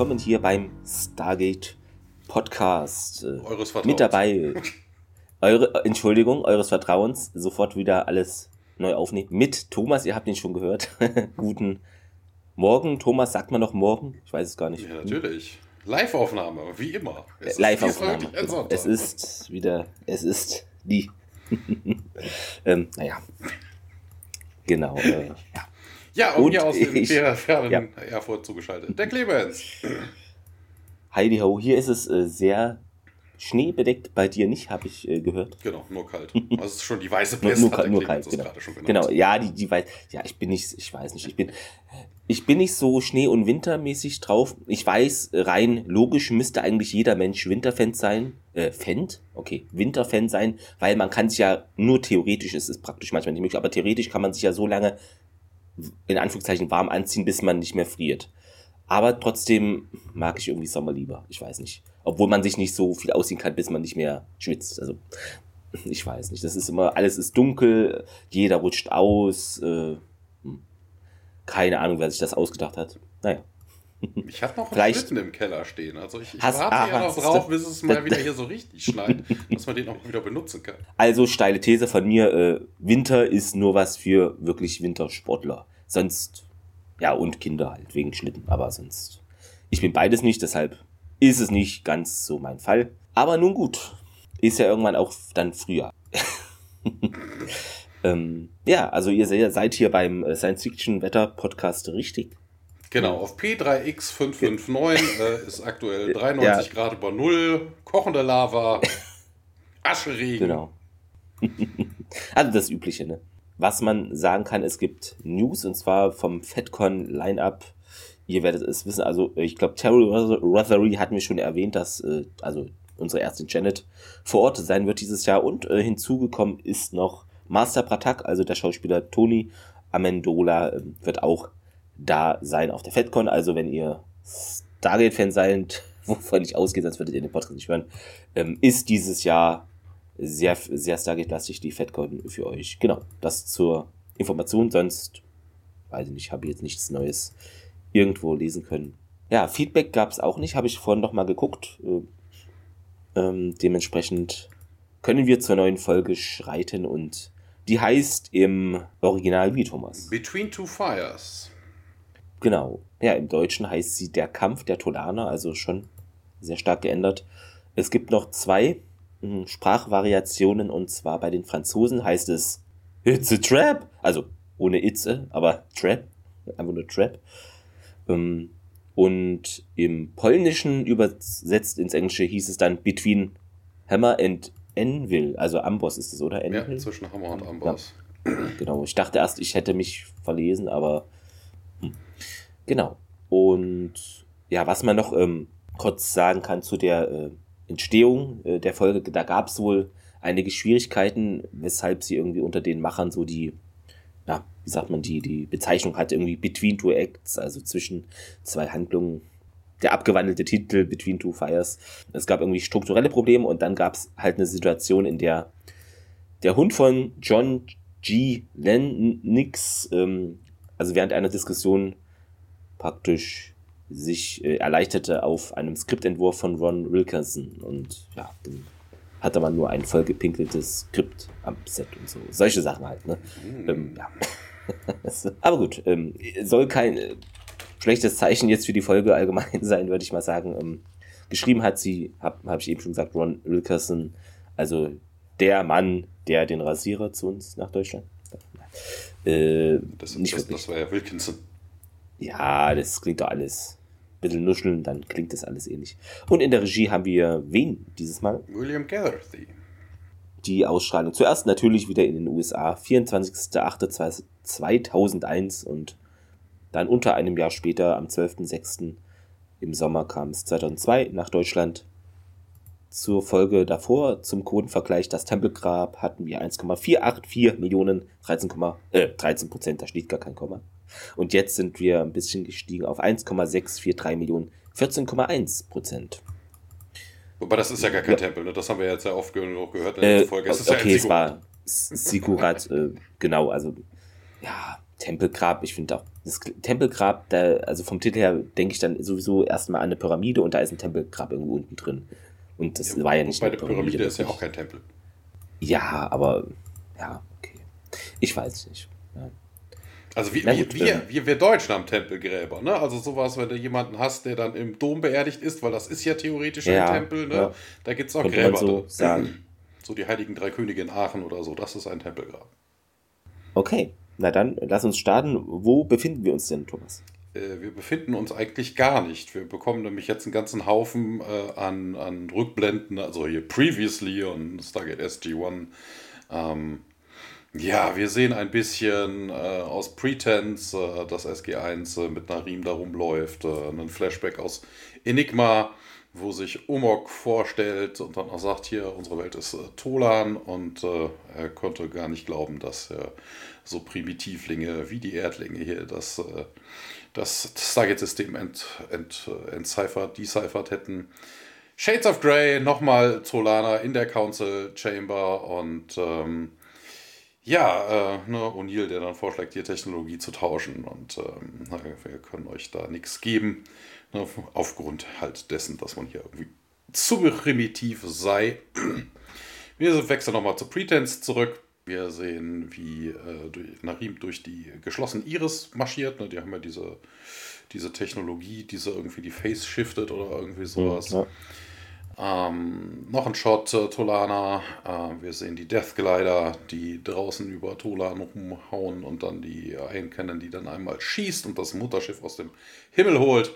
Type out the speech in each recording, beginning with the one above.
willkommen hier beim Stargate Podcast. Äh, Eures Vertrauens. Mit dabei, eure, Entschuldigung, eures Vertrauens, sofort wieder alles neu aufnehmen. Mit Thomas, ihr habt ihn schon gehört. Guten Morgen. Thomas, sagt man noch morgen? Ich weiß es gar nicht. Ja, natürlich. Live-Aufnahme, wie immer. Es Live-Aufnahme. Genau. Es ist wieder, es ist die. ähm, naja. Genau. Äh, ja. Ja, und hier aus dem fernen ja. Erfurt zugeschaltet. Der Clemens. Heidi Ho, hier ist es äh, sehr schneebedeckt, bei dir nicht, habe ich äh, gehört. Genau, nur kalt. Also es ist schon die weiße Pest. nur, nur, nur kalt, genau. genau. Ja, die, die weiß, ja, ich bin nicht, ich weiß nicht, ich bin, ich bin nicht so Schnee- und Wintermäßig drauf. Ich weiß, rein logisch müsste eigentlich jeder Mensch Winterfan sein, äh, Fan, okay, Winterfan sein, weil man kann sich ja nur theoretisch, es ist praktisch manchmal nicht möglich, aber theoretisch kann man sich ja so lange in Anführungszeichen warm anziehen, bis man nicht mehr friert. Aber trotzdem mag ich irgendwie Sommer lieber. Ich weiß nicht. Obwohl man sich nicht so viel ausziehen kann, bis man nicht mehr schwitzt. Also, ich weiß nicht. Das ist immer, alles ist dunkel, jeder rutscht aus. Äh, hm. keine Ahnung, wer sich das ausgedacht hat. Naja. Ich habe noch einen Schlitten im Keller stehen. Also ich, ich hast, warte ah, ja noch drauf, bis es mal wieder hier so richtig schneit, dass man den auch wieder benutzen kann. Also steile These von mir, äh, Winter ist nur was für wirklich Wintersportler. Sonst, ja, und Kinder halt, wegen Schlitten. Aber sonst, ich bin beides nicht, deshalb ist es nicht ganz so mein Fall. Aber nun gut, ist ja irgendwann auch dann früher. ähm, ja, also ihr seid hier beim äh, Science-Fiction-Wetter-Podcast richtig. Genau, auf P3X559 äh, ist aktuell 93 ja. Grad über Null, kochende Lava, Ascheregen. Genau. also das Übliche, ne? Was man sagen kann, es gibt News und zwar vom FedCon Lineup. Ihr werdet es wissen, also ich glaube, Terry Rothery hat mir schon erwähnt, dass äh, also unsere Ärztin Janet vor Ort sein wird dieses Jahr und äh, hinzugekommen ist noch Master Pratak, also der Schauspieler Tony Amendola äh, wird auch da sein auf der FedCon. Also wenn ihr Stargate-Fan seid, wovon ich ausgehe, sonst würdet ihr den Podcast nicht hören, ähm, ist dieses Jahr sehr, sehr Stargate-lastig die FedCon für euch. Genau, das zur Information. Sonst, weiß ich nicht, habe ich jetzt nichts Neues irgendwo lesen können. Ja, Feedback gab es auch nicht, habe ich vorhin noch mal geguckt. Äh, ähm, dementsprechend können wir zur neuen Folge schreiten und die heißt im Original wie Thomas. Between Two Fires. Genau. Ja, im Deutschen heißt sie Der Kampf der Tolaner, also schon sehr stark geändert. Es gibt noch zwei hm, Sprachvariationen und zwar bei den Franzosen heißt es It's a Trap, also ohne Itze, aber Trap, einfach nur Trap. Ähm, und im Polnischen übersetzt ins Englische hieß es dann Between Hammer and Anvil, also Amboss ist es, oder? Anvil? Ja, zwischen Hammer und Amboss. Ja, genau, ich dachte erst, ich hätte mich verlesen, aber Genau. Und ja, was man noch ähm, kurz sagen kann zu der äh, Entstehung äh, der Folge, da gab es wohl einige Schwierigkeiten, weshalb sie irgendwie unter den Machern so die, ja, wie sagt man, die, die Bezeichnung hatte, irgendwie Between Two Acts, also zwischen zwei Handlungen. Der abgewandelte Titel Between Two Fires. Es gab irgendwie strukturelle Probleme und dann gab es halt eine Situation, in der der Hund von John G. Lennox, ähm, also während einer Diskussion praktisch sich äh, erleichterte auf einem Skriptentwurf von Ron Wilkerson und ja, dann hatte man nur ein vollgepinkeltes Skript am Set und so. Solche Sachen halt, ne? Mhm. Ähm, ja. Aber gut, ähm, soll kein äh, schlechtes Zeichen jetzt für die Folge allgemein sein, würde ich mal sagen. Ähm, geschrieben hat sie, habe hab ich eben schon gesagt, Ron Wilkerson, also der Mann, der den Rasierer zu uns nach Deutschland. Äh, das, nicht das, das war ja Wilkinson. Ja, das klingt doch alles. Ein bisschen nuscheln, dann klingt das alles ähnlich. Und in der Regie haben wir wen dieses Mal? William Gatherthy. Die Ausstrahlung zuerst natürlich wieder in den USA, 24.08.2001 und dann unter einem Jahr später, am 12.06. im Sommer kam es 2002 nach Deutschland. Zur Folge davor, zum Quotenvergleich, das Tempelgrab hatten wir 1,484 Millionen, 13, äh, 13 Prozent, da steht gar kein Komma. Und jetzt sind wir ein bisschen gestiegen auf 1,643 Millionen, 14,1 Prozent. Wobei das ist ja gar kein ja. Tempel, ne? das haben wir jetzt ja oft genug gehört in der äh, Folge. Es okay, ja es war Sikurat, äh, genau, also ja, Tempelgrab, ich finde auch das Tempelgrab, da, also vom Titel her denke ich dann sowieso erstmal an eine Pyramide und da ist ein Tempelgrab irgendwo unten drin. Und das ja, war ja nicht Bei der Pyramide, Pyramide ist ja auch kein Tempel. Ja, aber ja, okay. Ich weiß nicht. Also wir, gut, wir, wir, wir, wir, Deutschen haben Tempelgräber, ne? Also sowas, wenn du jemanden hast, der dann im Dom beerdigt ist, weil das ist ja theoretisch ja, ein Tempel, ne? Ja. Da gibt es auch Könnte Gräber. So, sagen. so die Heiligen Drei Könige in Aachen oder so, das ist ein Tempelgrab. Okay, na dann lass uns starten. Wo befinden wir uns denn, Thomas? Äh, wir befinden uns eigentlich gar nicht. Wir bekommen nämlich jetzt einen ganzen Haufen äh, an, an Rückblenden, also hier Previously und Stargate SG-1. Ähm, ja, wir sehen ein bisschen äh, aus Pretense, äh, dass SG1 äh, mit Narim da rumläuft, äh, einen Flashback aus Enigma, wo sich Omok vorstellt und dann auch sagt, hier, unsere Welt ist Tolan und er konnte gar nicht glauben, dass so Primitivlinge wie die Erdlinge hier das das Stargate-System ent, ent, entziffert, deciphert hätten. Shades of Grey, nochmal Solana in der Council Chamber und ähm, ja, äh, ne, O'Neill, der dann vorschlägt, die Technologie zu tauschen und ähm, wir können euch da nichts geben, ne, aufgrund halt dessen, dass man hier irgendwie zu primitiv sei. Wir wechseln nochmal zu Pretense zurück. Wir sehen, wie äh, durch, Narim durch die geschlossene Iris marschiert. Ne? Die haben ja diese, diese Technologie, diese irgendwie die Face shiftet oder irgendwie sowas. Ja. Ähm, noch ein Shot, äh, Tolana. Äh, wir sehen die Death Glider, die draußen über Tolan rumhauen und dann die einkennen, die dann einmal schießt und das Mutterschiff aus dem Himmel holt.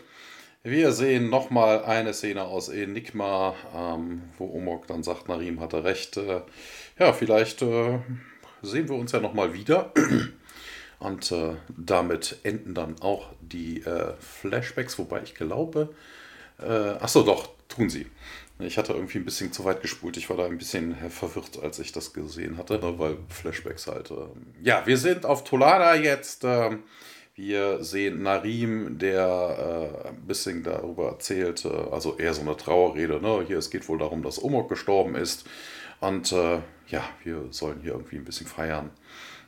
Wir sehen nochmal eine Szene aus Enigma, ähm, wo Omok dann sagt, Narim hatte recht. Äh, ja, vielleicht äh, sehen wir uns ja nochmal wieder. Und äh, damit enden dann auch die äh, Flashbacks, wobei ich glaube, äh, achso, doch, tun sie. Ich hatte irgendwie ein bisschen zu weit gespult. Ich war da ein bisschen verwirrt, als ich das gesehen hatte, ne, weil Flashbacks halt. Äh, ja, wir sind auf Tolada jetzt. Äh, wir sehen Narim, der äh, ein bisschen darüber erzählt, äh, also eher so eine Trauerrede. Ne? Hier, es geht wohl darum, dass Omok gestorben ist. Und äh, ja, wir sollen hier irgendwie ein bisschen feiern.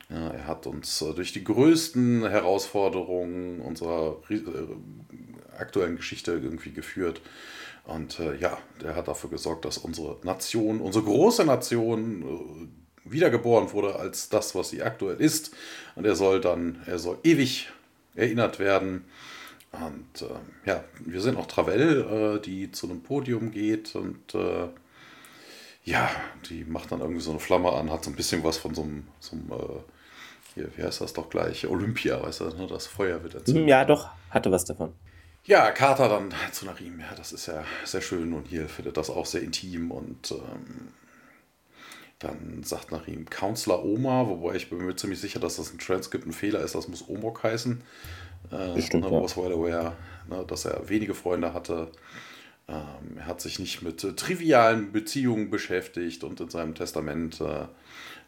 Ja, er hat uns äh, durch die größten Herausforderungen unserer äh, aktuellen Geschichte irgendwie geführt. Und äh, ja, der hat dafür gesorgt, dass unsere Nation, unsere große Nation, äh, wiedergeboren wurde als das, was sie aktuell ist. Und er soll dann, er soll ewig erinnert werden. Und äh, ja, wir sehen auch Travell, äh, die zu einem Podium geht und äh, ja, die macht dann irgendwie so eine Flamme an, hat so ein bisschen was von so einem, so einem äh, hier, wie heißt das doch gleich, Olympia, weißt du, ne? das Feuer wird erzählt. Ja, doch, hatte was davon. Ja, Carter dann zu Narim, ja, das ist ja sehr schön und hier findet das auch sehr intim und ähm, dann sagt Narim Counselor Oma, wobei ich bin mir ziemlich sicher, dass das ein Transkript ein Fehler ist, das muss Omok heißen. Äh, Bestimmt, ne, ja. was well aware, ne, dass er wenige Freunde hatte. Ähm, er hat sich nicht mit äh, trivialen Beziehungen beschäftigt und in seinem Testament äh,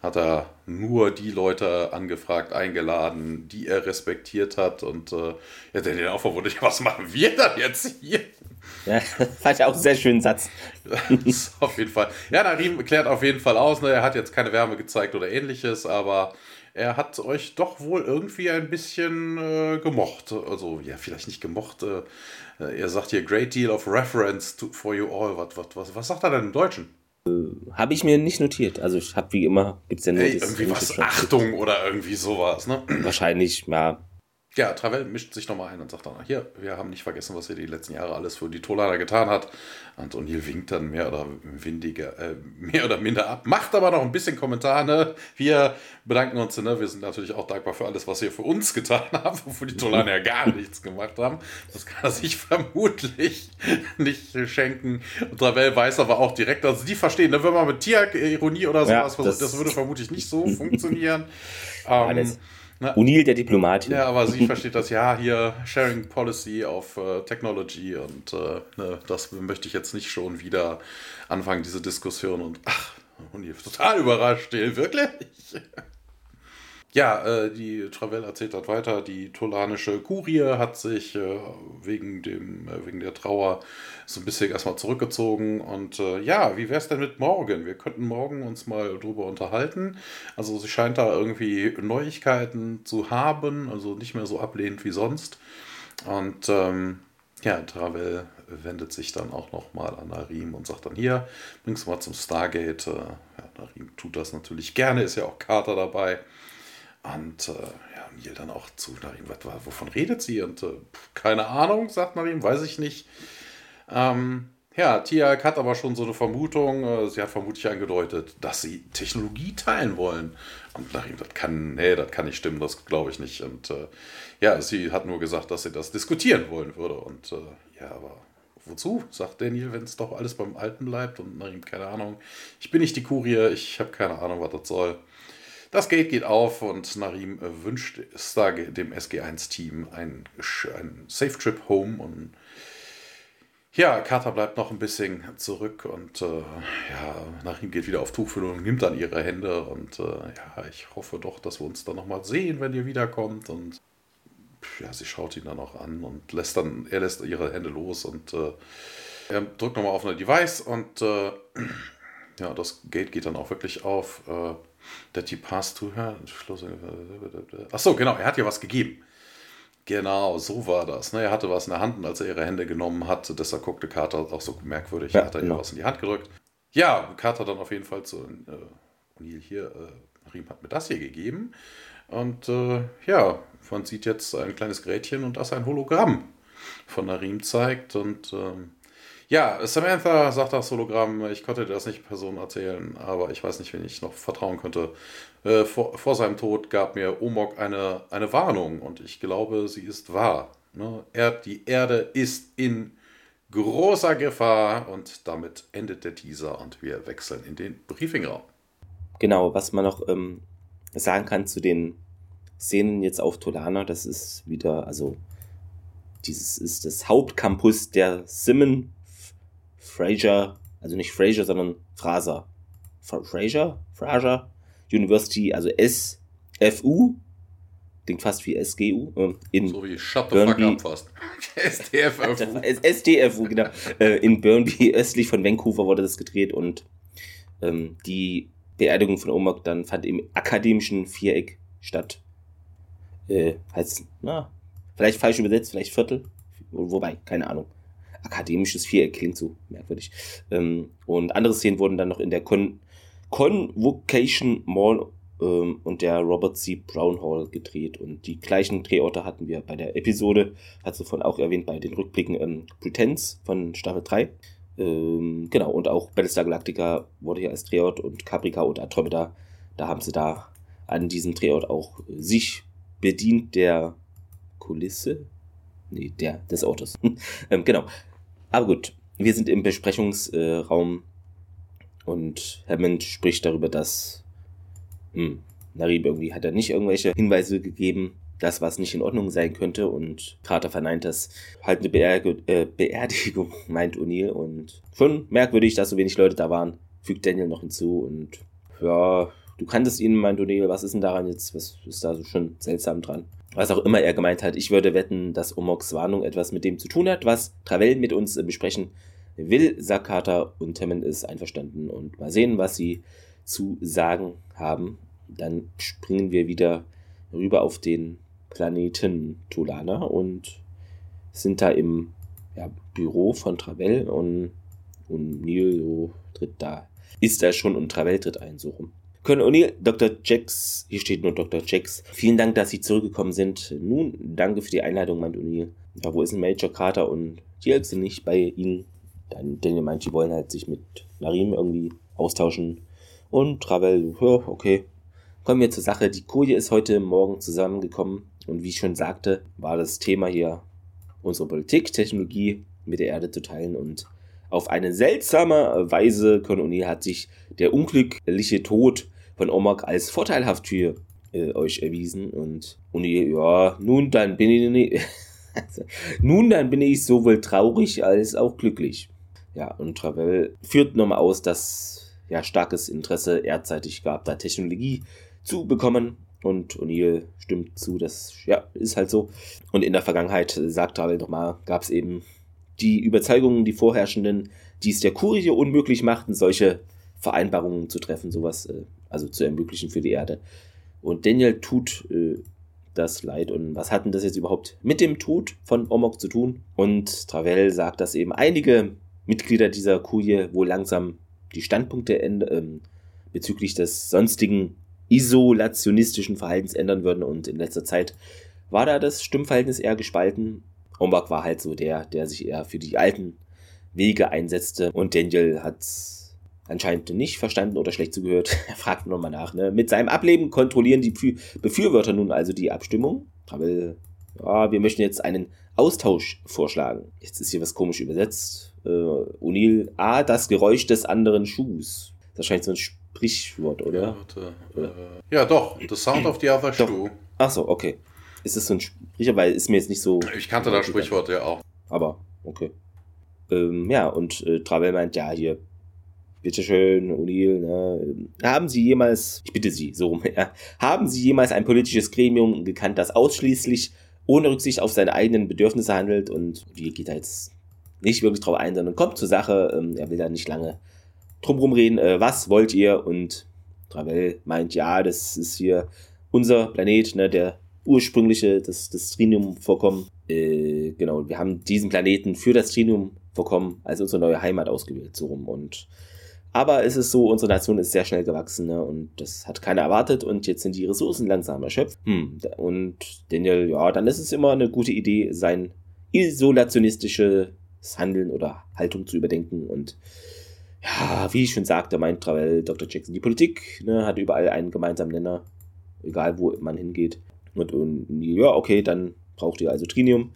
hat er nur die Leute angefragt, eingeladen, die er respektiert hat. Und äh, ja, der den auch verwundert, was machen wir dann jetzt hier? Ja, fand ich auch einen sehr schönen Satz. auf jeden Fall. Ja, Narim klärt auf jeden Fall aus, ne? er hat jetzt keine Wärme gezeigt oder ähnliches, aber er hat euch doch wohl irgendwie ein bisschen äh, gemocht. Also, ja, vielleicht nicht gemocht. Äh, er sagt hier, great deal of reference to, for you all. Was, was, was, was sagt er denn im Deutschen? Habe ich mir nicht notiert. Also ich habe wie immer, gibt es ja nur hey, irgendwie was Achtung oder irgendwie sowas, ne? Wahrscheinlich, ja, ja, Travel mischt sich nochmal ein und sagt dann, hier, wir haben nicht vergessen, was er die letzten Jahre alles für die Tolana getan hat. Und O'Neill winkt dann mehr oder, windiger, äh, mehr oder minder ab, macht aber noch ein bisschen Kommentar. Ne? Wir bedanken uns, ne? wir sind natürlich auch dankbar für alles, was ihr für uns getan habt, wofür die Tolana ja gar nichts gemacht haben. Das kann er sich vermutlich nicht schenken. Und Travel weiß aber auch direkt, also die verstehen, ne? wenn man mit Tier-Ironie oder sowas ja, versucht, das, würde vermutlich nicht so funktionieren. Ähm, na, O'Neill, der Diplomat. Ja, aber sie versteht das ja hier, Sharing Policy of uh, Technology und uh, ne, das möchte ich jetzt nicht schon wieder anfangen, diese Diskussion und ach, O'Neill total überrascht, wirklich. Ja, äh, die Travell erzählt dort weiter, die tolanische Kurie hat sich äh, wegen, dem, äh, wegen der Trauer so ein bisschen erstmal zurückgezogen. Und äh, ja, wie wäre es denn mit morgen? Wir könnten morgen uns mal drüber unterhalten. Also sie scheint da irgendwie Neuigkeiten zu haben, also nicht mehr so ablehnend wie sonst. Und ähm, ja, Travell wendet sich dann auch nochmal an Narim und sagt dann hier, bring's mal zum Stargate. Äh, ja, Narim tut das natürlich gerne, ist ja auch Carter dabei. Und äh, ja, Neil dann auch zu Narim, wovon redet sie? Und äh, keine Ahnung, sagt Narim, weiß ich nicht. Ähm, ja, Tiak hat aber schon so eine Vermutung, äh, sie hat vermutlich angedeutet, dass sie Technologie teilen wollen. Und Narim, das kann, nee, das kann nicht stimmen, das glaube ich nicht. Und äh, ja, sie hat nur gesagt, dass sie das diskutieren wollen würde. Und äh, ja, aber wozu, sagt Daniel, wenn es doch alles beim Alten bleibt und Narim, keine Ahnung. Ich bin nicht die Kurie, ich habe keine Ahnung, was das soll. Das Gate geht auf und Narim wünscht Stargate, dem SG1-Team einen, einen Safe Trip Home und ja, Carter bleibt noch ein bisschen zurück und äh, ja, Narim geht wieder auf Tuchfüllung, nimmt dann ihre Hände und äh, ja, ich hoffe doch, dass wir uns dann nochmal sehen, wenn ihr wiederkommt und ja, sie schaut ihn dann auch an und lässt dann, er lässt ihre Hände los und äh, er drückt nochmal auf ein Device und äh, ja, das Gate geht dann auch wirklich auf. That he passed to her. Achso, genau, er hat ihr was gegeben. Genau, so war das. Ne? Er hatte was in der Hand und als er ihre Hände genommen hat, deshalb guckte Carter auch so merkwürdig, ja, hat er genau. ihr was in die Hand gedrückt. Ja, Carter dann auf jeden Fall zu äh, O'Neill hier, äh, Riem hat mir das hier gegeben. Und äh, ja, man sieht jetzt ein kleines Grätchen und das ein Hologramm von Narim zeigt. Und ähm, ja, Samantha sagt das Hologramm, ich konnte dir das nicht Person erzählen, aber ich weiß nicht, wen ich noch vertrauen könnte. Äh, vor, vor, seinem Tod gab mir Omok eine, eine Warnung und ich glaube, sie ist wahr. Ne? Er, die Erde ist in großer Gefahr und damit endet der Teaser und wir wechseln in den Briefingraum. Genau, was man noch ähm, sagen kann zu den Szenen jetzt auf Tolana, das ist wieder, also dieses ist das Hauptcampus der Simon Fraser, also nicht Fraser, sondern Fraser. Fraser? Fraser University, also SFU, klingt fast wie SGU. Ähm, in so wie Shut the Burnby, fuck up fast. SDFU. SDFU, genau. Äh, in Burnby, östlich von Vancouver, wurde das gedreht und ähm, die Beerdigung von Omok dann fand im akademischen Viereck statt. Äh, heißt, na, vielleicht falsch übersetzt, vielleicht Viertel. Wobei, keine Ahnung akademisches Viereck klingt so merkwürdig. Ähm, und andere Szenen wurden dann noch in der Con Convocation Mall ähm, und der Robert C. Brown Hall gedreht. Und die gleichen Drehorte hatten wir bei der Episode, hat von auch erwähnt, bei den Rückblicken ähm, Pretense von Staffel 3. Ähm, genau, und auch Battlestar Galactica wurde hier als Drehort und Caprica und Andromeda, da haben sie da an diesem Drehort auch sich bedient der Kulisse, nee, der, des Autos. ähm, genau. Aber gut, wir sind im Besprechungsraum und Hammond spricht darüber, dass hm, Narib irgendwie hat er nicht irgendwelche Hinweise gegeben, dass was nicht in Ordnung sein könnte und Carter verneint das. Halt eine Beerg äh, Beerdigung, meint O'Neill und schon merkwürdig, dass so wenig Leute da waren, fügt Daniel noch hinzu und ja, du kanntest ihn, meint O'Neill, was ist denn daran jetzt, was ist da so schon seltsam dran? Was auch immer er gemeint hat. Ich würde wetten, dass Omoks Warnung etwas mit dem zu tun hat, was Travell mit uns besprechen will. Sakata und Hammond ist einverstanden und mal sehen, was sie zu sagen haben. Dann springen wir wieder rüber auf den Planeten Tulana und sind da im ja, Büro von Travell und, und Neil so tritt da. Ist er schon und Travell tritt ein, so rum. Colonel O'Neill, Dr. Jax, hier steht nur Dr. Jax. Vielen Dank, dass Sie zurückgekommen sind. Nun, danke für die Einladung, meint O'Neill. Ja, wo ist denn Major Carter und Jill sind nicht bei Ihnen? Dann Daniel meint, sie wollen halt sich mit Narim irgendwie austauschen. Und Travel, ja, okay. Kommen wir zur Sache. Die Koje ist heute Morgen zusammengekommen und wie ich schon sagte, war das Thema hier unsere Politik, Technologie mit der Erde zu teilen und auf eine seltsame Weise, Colonel O'Neill hat sich der unglückliche Tod von Omag als vorteilhaft für äh, euch erwiesen. Und, und ja, nun dann bin ich nun dann bin ich sowohl traurig als auch glücklich. Ja, und Travel führt nochmal aus, dass ja starkes Interesse erdzeitig gab, da Technologie zu bekommen. Und O'Neill stimmt zu, das ja, ist halt so. Und in der Vergangenheit, äh, sagt Travel nochmal, gab es eben die Überzeugungen, die vorherrschenden, die es der Kurie unmöglich machten, solche Vereinbarungen zu treffen, sowas äh, also zu ermöglichen für die Erde. Und Daniel tut äh, das leid. Und was hat denn das jetzt überhaupt mit dem Tod von Omok zu tun? Und Travel sagt, dass eben einige Mitglieder dieser Kurie wohl langsam die Standpunkte ähm, bezüglich des sonstigen isolationistischen Verhaltens ändern würden. Und in letzter Zeit war da das Stimmverhältnis eher gespalten. Ombak war halt so der, der sich eher für die alten Wege einsetzte. Und Daniel hat anscheinend nicht verstanden oder schlecht zugehört. er fragt nochmal nach. Ne? Mit seinem Ableben kontrollieren die Befürworter nun also die Abstimmung. Aber ja, wir möchten jetzt einen Austausch vorschlagen. Jetzt ist hier was komisch übersetzt. Äh, O'Neill, ah, das Geräusch des anderen Schuhs. Das wahrscheinlich so ein Sprichwort, oder? Ja, warte, äh, ja doch. The sound of the other shoe. Ach so, okay. Ist das so ein Sprichwort? Weil ist mir jetzt nicht so. Ich kannte das Sprichwort ja auch. Aber, okay. Ähm, ja, und äh, Travel meint, ja, hier, bitteschön, O'Neill, ne? haben Sie jemals, ich bitte Sie, so rum, ja, haben Sie jemals ein politisches Gremium gekannt, das ausschließlich ohne Rücksicht auf seine eigenen Bedürfnisse handelt und die geht da jetzt nicht wirklich drauf ein, sondern kommt zur Sache, ähm, er will da nicht lange drumherum reden, äh, was wollt ihr? Und Travel meint, ja, das ist hier unser Planet, ne, der ursprüngliche, das, das Trinium-Vorkommen. Äh, genau, wir haben diesen Planeten für das Trinium-Vorkommen als unsere neue Heimat ausgewählt, so rum. Und aber es ist so, unsere Nation ist sehr schnell gewachsen ne? und das hat keiner erwartet und jetzt sind die Ressourcen langsam erschöpft. Hm. Und Daniel, ja, dann ist es immer eine gute Idee, sein isolationistisches Handeln oder Haltung zu überdenken und ja, wie ich schon sagte, meint Travel Dr. Jackson, die Politik ne, hat überall einen gemeinsamen Nenner, egal wo man hingeht. Und, und ja, okay, dann braucht ihr also Trinium.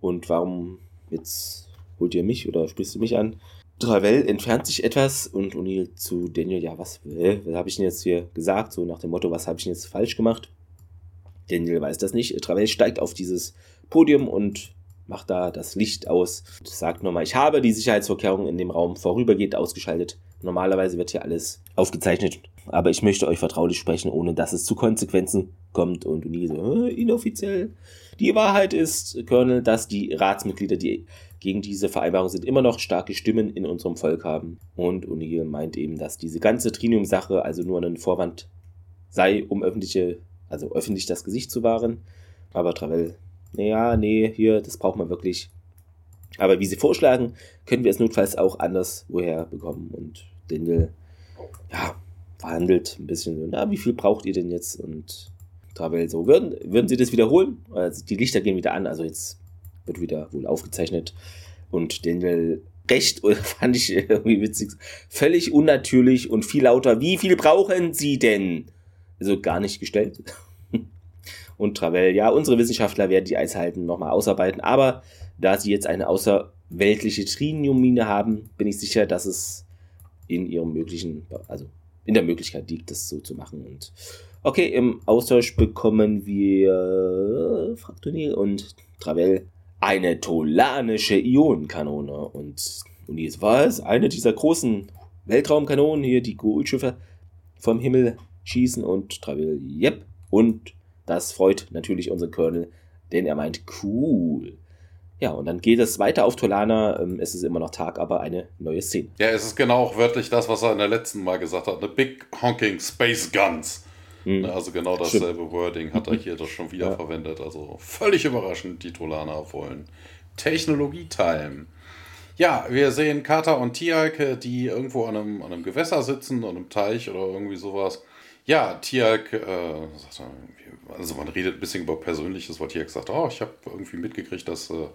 Und warum jetzt holt ihr mich oder sprichst du mich an? Travel entfernt sich etwas und O'Neill zu Daniel, ja, was, äh, was habe ich denn jetzt hier gesagt? So nach dem Motto, was habe ich denn jetzt falsch gemacht? Daniel weiß das nicht. Travel steigt auf dieses Podium und macht da das Licht aus. und Sagt nochmal, ich habe die Sicherheitsvorkehrungen in dem Raum vorübergehend ausgeschaltet. Normalerweise wird hier alles aufgezeichnet, aber ich möchte euch vertraulich sprechen, ohne dass es zu Konsequenzen kommt. Und O'Neill so, äh, inoffiziell. Die Wahrheit ist, Colonel, dass die Ratsmitglieder, die gegen diese Vereinbarung sind, immer noch starke Stimmen in unserem Volk haben. Und O'Neill meint eben, dass diese ganze Trinium-Sache also nur ein Vorwand sei, um öffentliche, also öffentlich das Gesicht zu wahren. Aber Travel, naja, nee, hier, das braucht man wirklich. Aber wie sie vorschlagen, können wir es notfalls auch anders woher bekommen. Und Daniel, ja, verhandelt ein bisschen na, wie viel braucht ihr denn jetzt? Und Travel so, würden, würden sie das wiederholen? Also die Lichter gehen wieder an, also jetzt wird wieder wohl aufgezeichnet. Und Daniel recht, fand ich irgendwie witzig, völlig unnatürlich und viel lauter. Wie viel brauchen Sie denn? Also gar nicht gestellt. Und Travel, ja, unsere Wissenschaftler werden die Eishalten nochmal ausarbeiten, aber da sie jetzt eine außerweltliche Triniummine haben, bin ich sicher, dass es in ihrem möglichen, also in der Möglichkeit liegt, das so zu machen. Und okay, im Austausch bekommen wir Fraktonil und Travel eine tolanische Ionenkanone. Und, und jetzt war es eine dieser großen Weltraumkanonen hier, die Goldschiffe vom Himmel schießen und Travel, yep. Und das freut natürlich unseren Colonel, denn er meint, cool. Ja, und dann geht es weiter auf Tolana. Ähm, es ist immer noch Tag, aber eine neue Szene. Ja, es ist genau auch wörtlich das, was er in der letzten Mal gesagt hat. Eine Big Honking Space Guns. Mhm. Also genau dasselbe Stimmt. Wording hat er hier das schon wieder ja. verwendet. Also völlig überraschend, die Tolaner wollen Technologie teilen. Ja, wir sehen Kata und Tialk, die irgendwo an einem, an einem Gewässer sitzen, an einem Teich oder irgendwie sowas. Ja, Tialk, äh, also man redet ein bisschen über Persönliches, weil Tialk sagt, oh, ich habe irgendwie mitgekriegt, dass äh,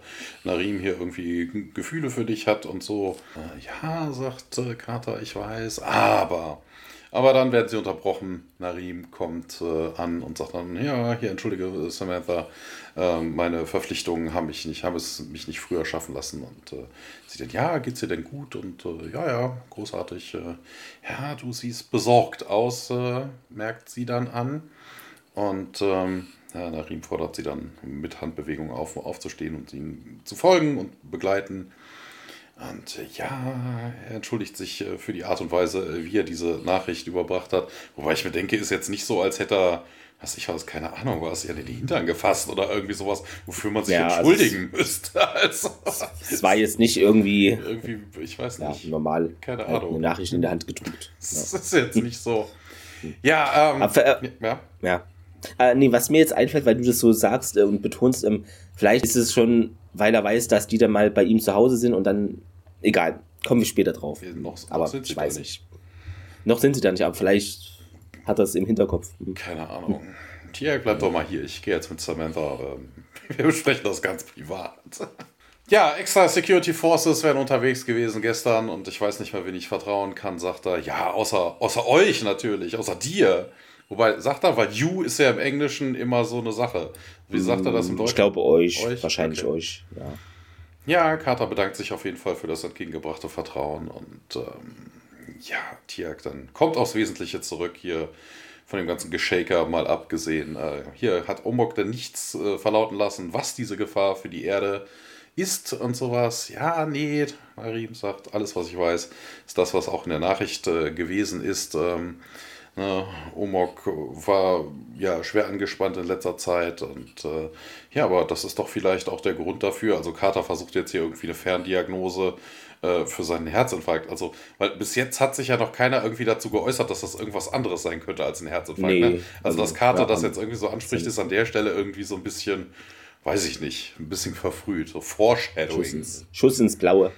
Narim hier irgendwie Gefühle für dich hat und so. Äh, ja, sagt äh, Kata, ich weiß, aber aber dann werden sie unterbrochen. Narim kommt äh, an und sagt dann, ja, hier, entschuldige Samantha, äh, meine Verpflichtungen haben mich nicht, haben es mich nicht früher schaffen lassen. Und äh, sie dann, ja, geht's dir denn gut? Und äh, ja, ja, großartig. Äh, ja, du siehst besorgt aus, äh, merkt sie dann an. Und ähm, ja, Narim fordert sie dann mit Handbewegung auf, aufzustehen und ihnen zu folgen und begleiten. Und äh, ja, er entschuldigt sich äh, für die Art und Weise, äh, wie er diese Nachricht überbracht hat. Wobei ich mir denke, ist jetzt nicht so, als hätte er, was ich weiß, keine Ahnung, was, ja in den Hintern gefasst oder irgendwie sowas, wofür man sich ja, also entschuldigen also müsste. Also, es war jetzt nicht irgendwie. Irgendwie, ich weiß nicht. Ja, normal. Keine Ahnung. Eine Nachricht in der Hand gedrückt. Das ja. ist jetzt nicht so. Ja, ähm. Aber, äh, ja. ja. Äh, nee, was mir jetzt einfällt, weil du das so sagst äh, und betonst, ähm, vielleicht ist es schon, weil er weiß, dass die dann mal bei ihm zu Hause sind und dann, egal, kommen wir später drauf. Ja, noch, aber noch ich weiß nicht. Noch sind sie da nicht, aber vielleicht hat er es im Hinterkopf. Keine Ahnung. Tia, bleib doch mal hier. Ich gehe jetzt mit Samantha. Ähm, wir besprechen das ganz privat. Ja, extra Security Forces wären unterwegs gewesen gestern und ich weiß nicht mehr, wen ich vertrauen kann, sagt er. Ja, außer, außer euch natürlich, außer dir. Wobei, sagt er, weil you ist ja im Englischen immer so eine Sache. Wie sagt er das im Deutschen? Ich glaube euch, euch? wahrscheinlich okay. euch, ja. Ja, Carter bedankt sich auf jeden Fall für das entgegengebrachte Vertrauen und ähm, ja, Tiak dann kommt aufs Wesentliche zurück hier von dem ganzen Geshaker mal abgesehen. Äh, hier hat Omok dann nichts äh, verlauten lassen, was diese Gefahr für die Erde ist und sowas. Ja, nee, Marim sagt, alles, was ich weiß, ist das, was auch in der Nachricht äh, gewesen ist. Ähm, Ne, Omok war ja schwer angespannt in letzter Zeit und äh, ja, aber das ist doch vielleicht auch der Grund dafür. Also Carter versucht jetzt hier irgendwie eine Ferndiagnose äh, für seinen Herzinfarkt. Also, weil bis jetzt hat sich ja noch keiner irgendwie dazu geäußert, dass das irgendwas anderes sein könnte als ein Herzinfarkt. Nee, ne? Also, also, dass Carter das jetzt irgendwie so anspricht, ist an der Stelle irgendwie so ein bisschen, weiß ich nicht, ein bisschen verfrüht. So Foreshadowing. Schuss ins, Schuss ins Blaue.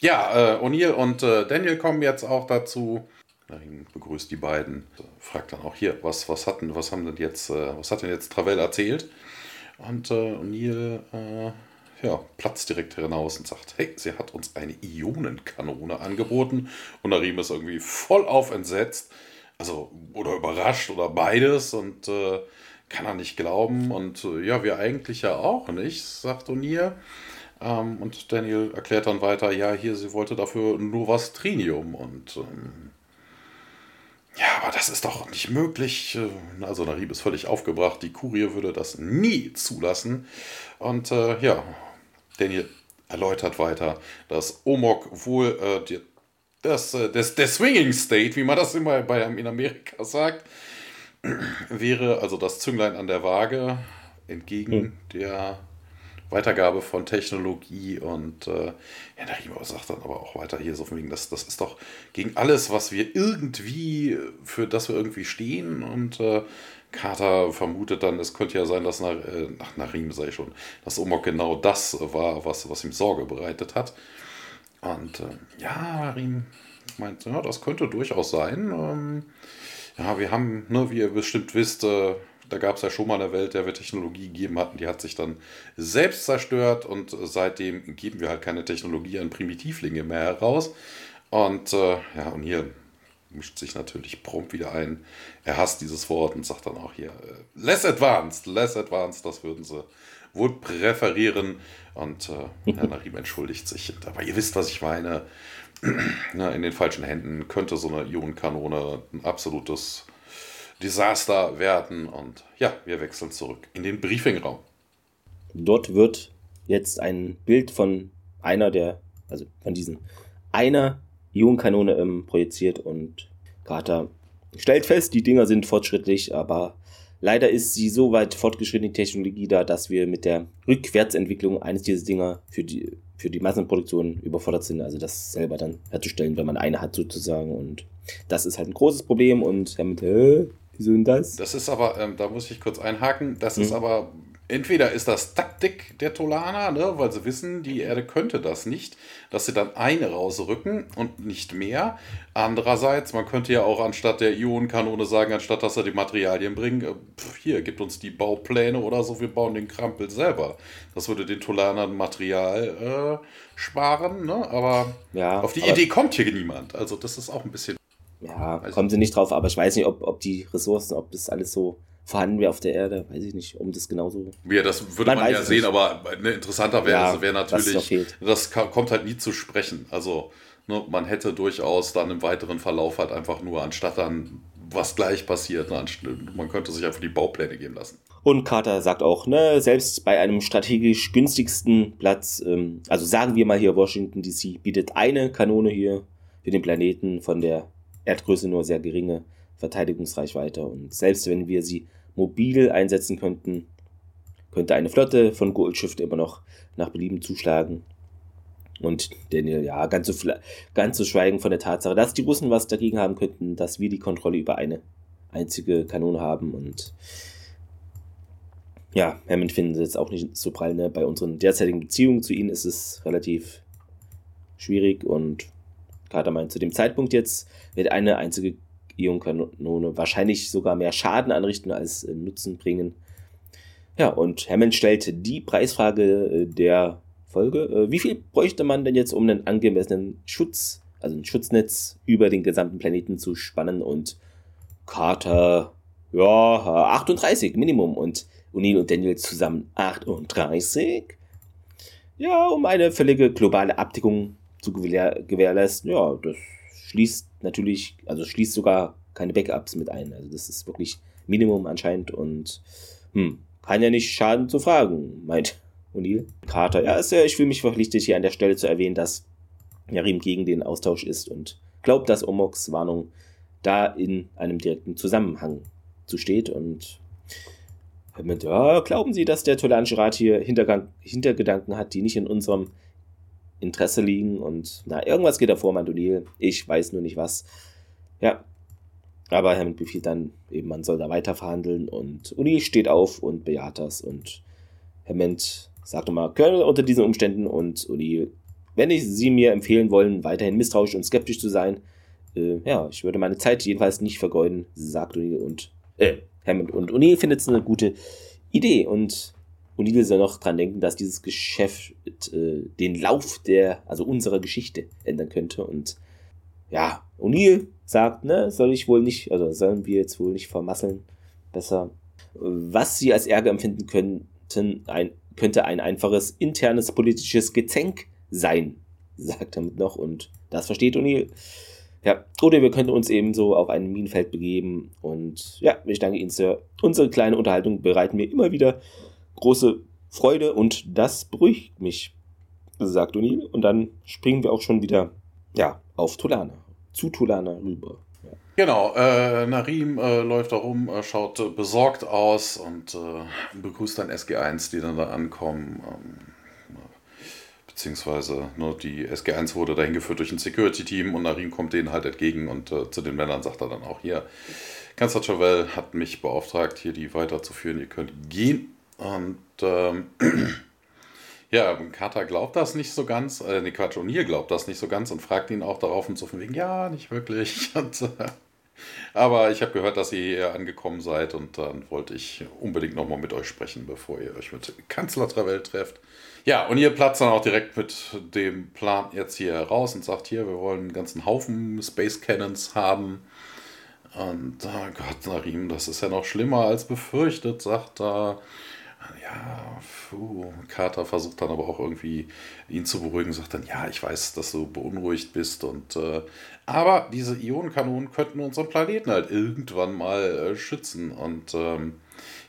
Ja, äh, O'Neill und äh, Daniel kommen jetzt auch dazu Narin begrüßt die beiden, fragt dann auch hier, was, was, hatten, was, haben denn jetzt, äh, was hat denn jetzt Travell erzählt? Und äh, Neil äh, ja, platzt direkt hinaus und sagt, hey, sie hat uns eine Ionenkanone angeboten. Und Narim ist irgendwie voll auf entsetzt, also oder überrascht oder beides und äh, kann er nicht glauben. Und äh, ja, wir eigentlich ja auch nicht, sagt O'Neill. Ähm, und Daniel erklärt dann weiter, ja, hier, sie wollte dafür nur was Trinium und ähm, ja, aber das ist doch nicht möglich. Also Narib ist völlig aufgebracht. Die Kurie würde das nie zulassen. Und äh, ja, Daniel erläutert weiter, dass Omok wohl äh, die, das, äh, das, der Swinging State, wie man das immer bei, in Amerika sagt, wäre also das Zünglein an der Waage entgegen hm. der Weitergabe von Technologie und äh, ja, Narima sagt dann aber auch weiter hier so von wegen, das, das ist doch gegen alles, was wir irgendwie, für das wir irgendwie stehen und äh, Carter vermutet dann, es könnte ja sein, dass nach, äh, nach Narim sei schon, dass Omok genau das war, was, was ihm Sorge bereitet hat. Und äh, ja, Narim meint, ja, das könnte durchaus sein. Ähm, ja, wir haben, ne, wie ihr bestimmt wisst, äh, da gab es ja schon mal eine Welt, der wir Technologie gegeben hatten, die hat sich dann selbst zerstört und seitdem geben wir halt keine Technologie an Primitivlinge mehr heraus. Und äh, ja, und hier mischt sich natürlich prompt wieder ein. Er hasst dieses Wort und sagt dann auch hier, äh, less advanced, less advanced, das würden sie wohl präferieren. Und äh, Herr Narim entschuldigt sich. Aber ihr wisst, was ich meine. Na, in den falschen Händen könnte so eine Ionenkanone ein absolutes Desaster werden. Und ja, wir wechseln zurück in den Briefingraum. Dort wird jetzt ein Bild von einer der, also von diesen einer Ionenkanone ähm, projiziert und Carter stellt fest, die Dinger sind fortschrittlich, aber leider ist sie so weit fortgeschrittene Technologie da, dass wir mit der Rückwärtsentwicklung eines dieser Dinger für die, für die Massenproduktion überfordert sind, also das selber dann herzustellen, wenn man eine hat sozusagen und das ist halt ein großes Problem und damit, äh, Wieso denn das? Das ist aber, ähm, da muss ich kurz einhaken, das mhm. ist aber, entweder ist das Taktik der Tolaner, ne, weil sie wissen, die Erde könnte das nicht, dass sie dann eine rausrücken und nicht mehr. Andererseits, man könnte ja auch anstatt der Ionenkanone sagen, anstatt dass sie die Materialien bringen, äh, hier, gibt uns die Baupläne oder so, wir bauen den Krampel selber. Das würde den Tolanern Material äh, sparen, ne? aber ja, auf die Idee kommt hier niemand. Also das ist auch ein bisschen ja, also, kommen sie nicht drauf, aber ich weiß nicht, ob, ob die Ressourcen, ob das alles so vorhanden wäre auf der Erde, weiß ich nicht, um das genauso. Ja, das würde man, man ja sehen, nicht. aber ne, interessanter wäre ja, wär natürlich, das kommt halt nie zu sprechen. Also ne, man hätte durchaus dann im weiteren Verlauf halt einfach nur, anstatt dann was gleich passiert, ne, man könnte sich einfach die Baupläne geben lassen. Und Carter sagt auch, ne, selbst bei einem strategisch günstigsten Platz, ähm, also sagen wir mal hier, Washington DC bietet eine Kanone hier für den Planeten von der Erdgröße nur sehr geringe Verteidigungsreichweite. Und selbst wenn wir sie mobil einsetzen könnten, könnte eine Flotte von Goldschiff immer noch nach Belieben zuschlagen. Und Daniel, ja, ganz zu, ganz zu schweigen von der Tatsache, dass die Russen was dagegen haben könnten, dass wir die Kontrolle über eine einzige Kanone haben. Und ja, Hammond findet es auch nicht so prall. Ne? Bei unseren derzeitigen Beziehungen zu ihnen ist es relativ schwierig. Und Carter meint, zu dem Zeitpunkt jetzt wird eine einzige Ionkanone wahrscheinlich sogar mehr Schaden anrichten als äh, Nutzen bringen. Ja, und Hammond stellt die Preisfrage äh, der Folge. Äh, wie viel bräuchte man denn jetzt, um einen angemessenen Schutz, also ein Schutznetz über den gesamten Planeten zu spannen? Und Carter, ja, 38 Minimum. Und O'Neill und Daniel zusammen 38? Ja, um eine völlige globale Abdeckung zu gewähr gewährleisten. Ja, das schließt natürlich, also schließt sogar keine Backups mit ein. Also das ist wirklich Minimum anscheinend und hm, kann ja nicht schaden zu fragen, meint O'Neill. Carter, ja, ist ja, ich fühle mich verpflichtet, hier an der Stelle zu erwähnen, dass Yarim gegen den Austausch ist und glaubt, dass Omoks Warnung da in einem direkten Zusammenhang zu steht und mit, ja, glauben Sie, dass der Tolanische Rat hier Hintergang, Hintergedanken hat, die nicht in unserem Interesse liegen und na, irgendwas geht davor, meint O'Neill. Ich weiß nur nicht was. Ja, aber Hammond befiehlt dann eben, man soll da weiter verhandeln und Uni steht auf und bejaht das und Hammond sagt nochmal, Colonel, unter diesen Umständen und Uni, wenn ich Sie mir empfehlen wollen, weiterhin misstrauisch und skeptisch zu sein, äh, ja, ich würde meine Zeit jedenfalls nicht vergeuden, sagt Uni und, äh, Hammond und Uni findet es eine gute Idee und O'Neill soll noch dran denken, dass dieses Geschäft äh, den Lauf der, also unserer Geschichte ändern könnte und ja, O'Neill sagt, ne, soll ich wohl nicht, also sollen wir jetzt wohl nicht vermasseln, besser. Was sie als Ärger empfinden könnten, ein, könnte ein einfaches internes politisches Gezänk sein, sagt er mit noch und das versteht O'Neill. Ja, oder wir könnten uns ebenso auf ein Minenfeld begeben und ja, ich danke Ihnen, Sir. Unsere kleine Unterhaltung bereiten mir immer wieder große Freude und das beruhigt mich, sagt O'Neill und dann springen wir auch schon wieder, ja, auf Tulana zu Tulana rüber. Genau, äh, Narim äh, läuft da rum, äh, schaut äh, besorgt aus und äh, begrüßt dann SG1, die dann da ankommen. Ähm, beziehungsweise ne, die SG1 wurde dahin geführt durch ein Security-Team und Narim kommt denen halt entgegen und äh, zu den Männern sagt er dann auch hier, Kanzler Chauvel hat mich beauftragt, hier die weiterzuführen, ihr könnt gehen. Und ähm, Ja, Carter glaubt das nicht so ganz, äh, ne Quatsch, O'Neill glaubt das nicht so ganz und fragt ihn auch darauf und so von wegen, ja, nicht wirklich. Und, äh, aber ich habe gehört, dass ihr hier angekommen seid und dann wollte ich unbedingt nochmal mit euch sprechen, bevor ihr euch mit Kanzler Travell trefft. Ja, und ihr platzt dann auch direkt mit dem Plan jetzt hier raus und sagt, hier, wir wollen einen ganzen Haufen Space Cannons haben. Und oh Gott, Narim, das ist ja noch schlimmer als befürchtet, sagt er ja, puh. Carter versucht dann aber auch irgendwie ihn zu beruhigen, sagt dann, ja, ich weiß, dass du beunruhigt bist und äh, aber diese Ionenkanonen könnten unseren Planeten halt irgendwann mal äh, schützen und ähm,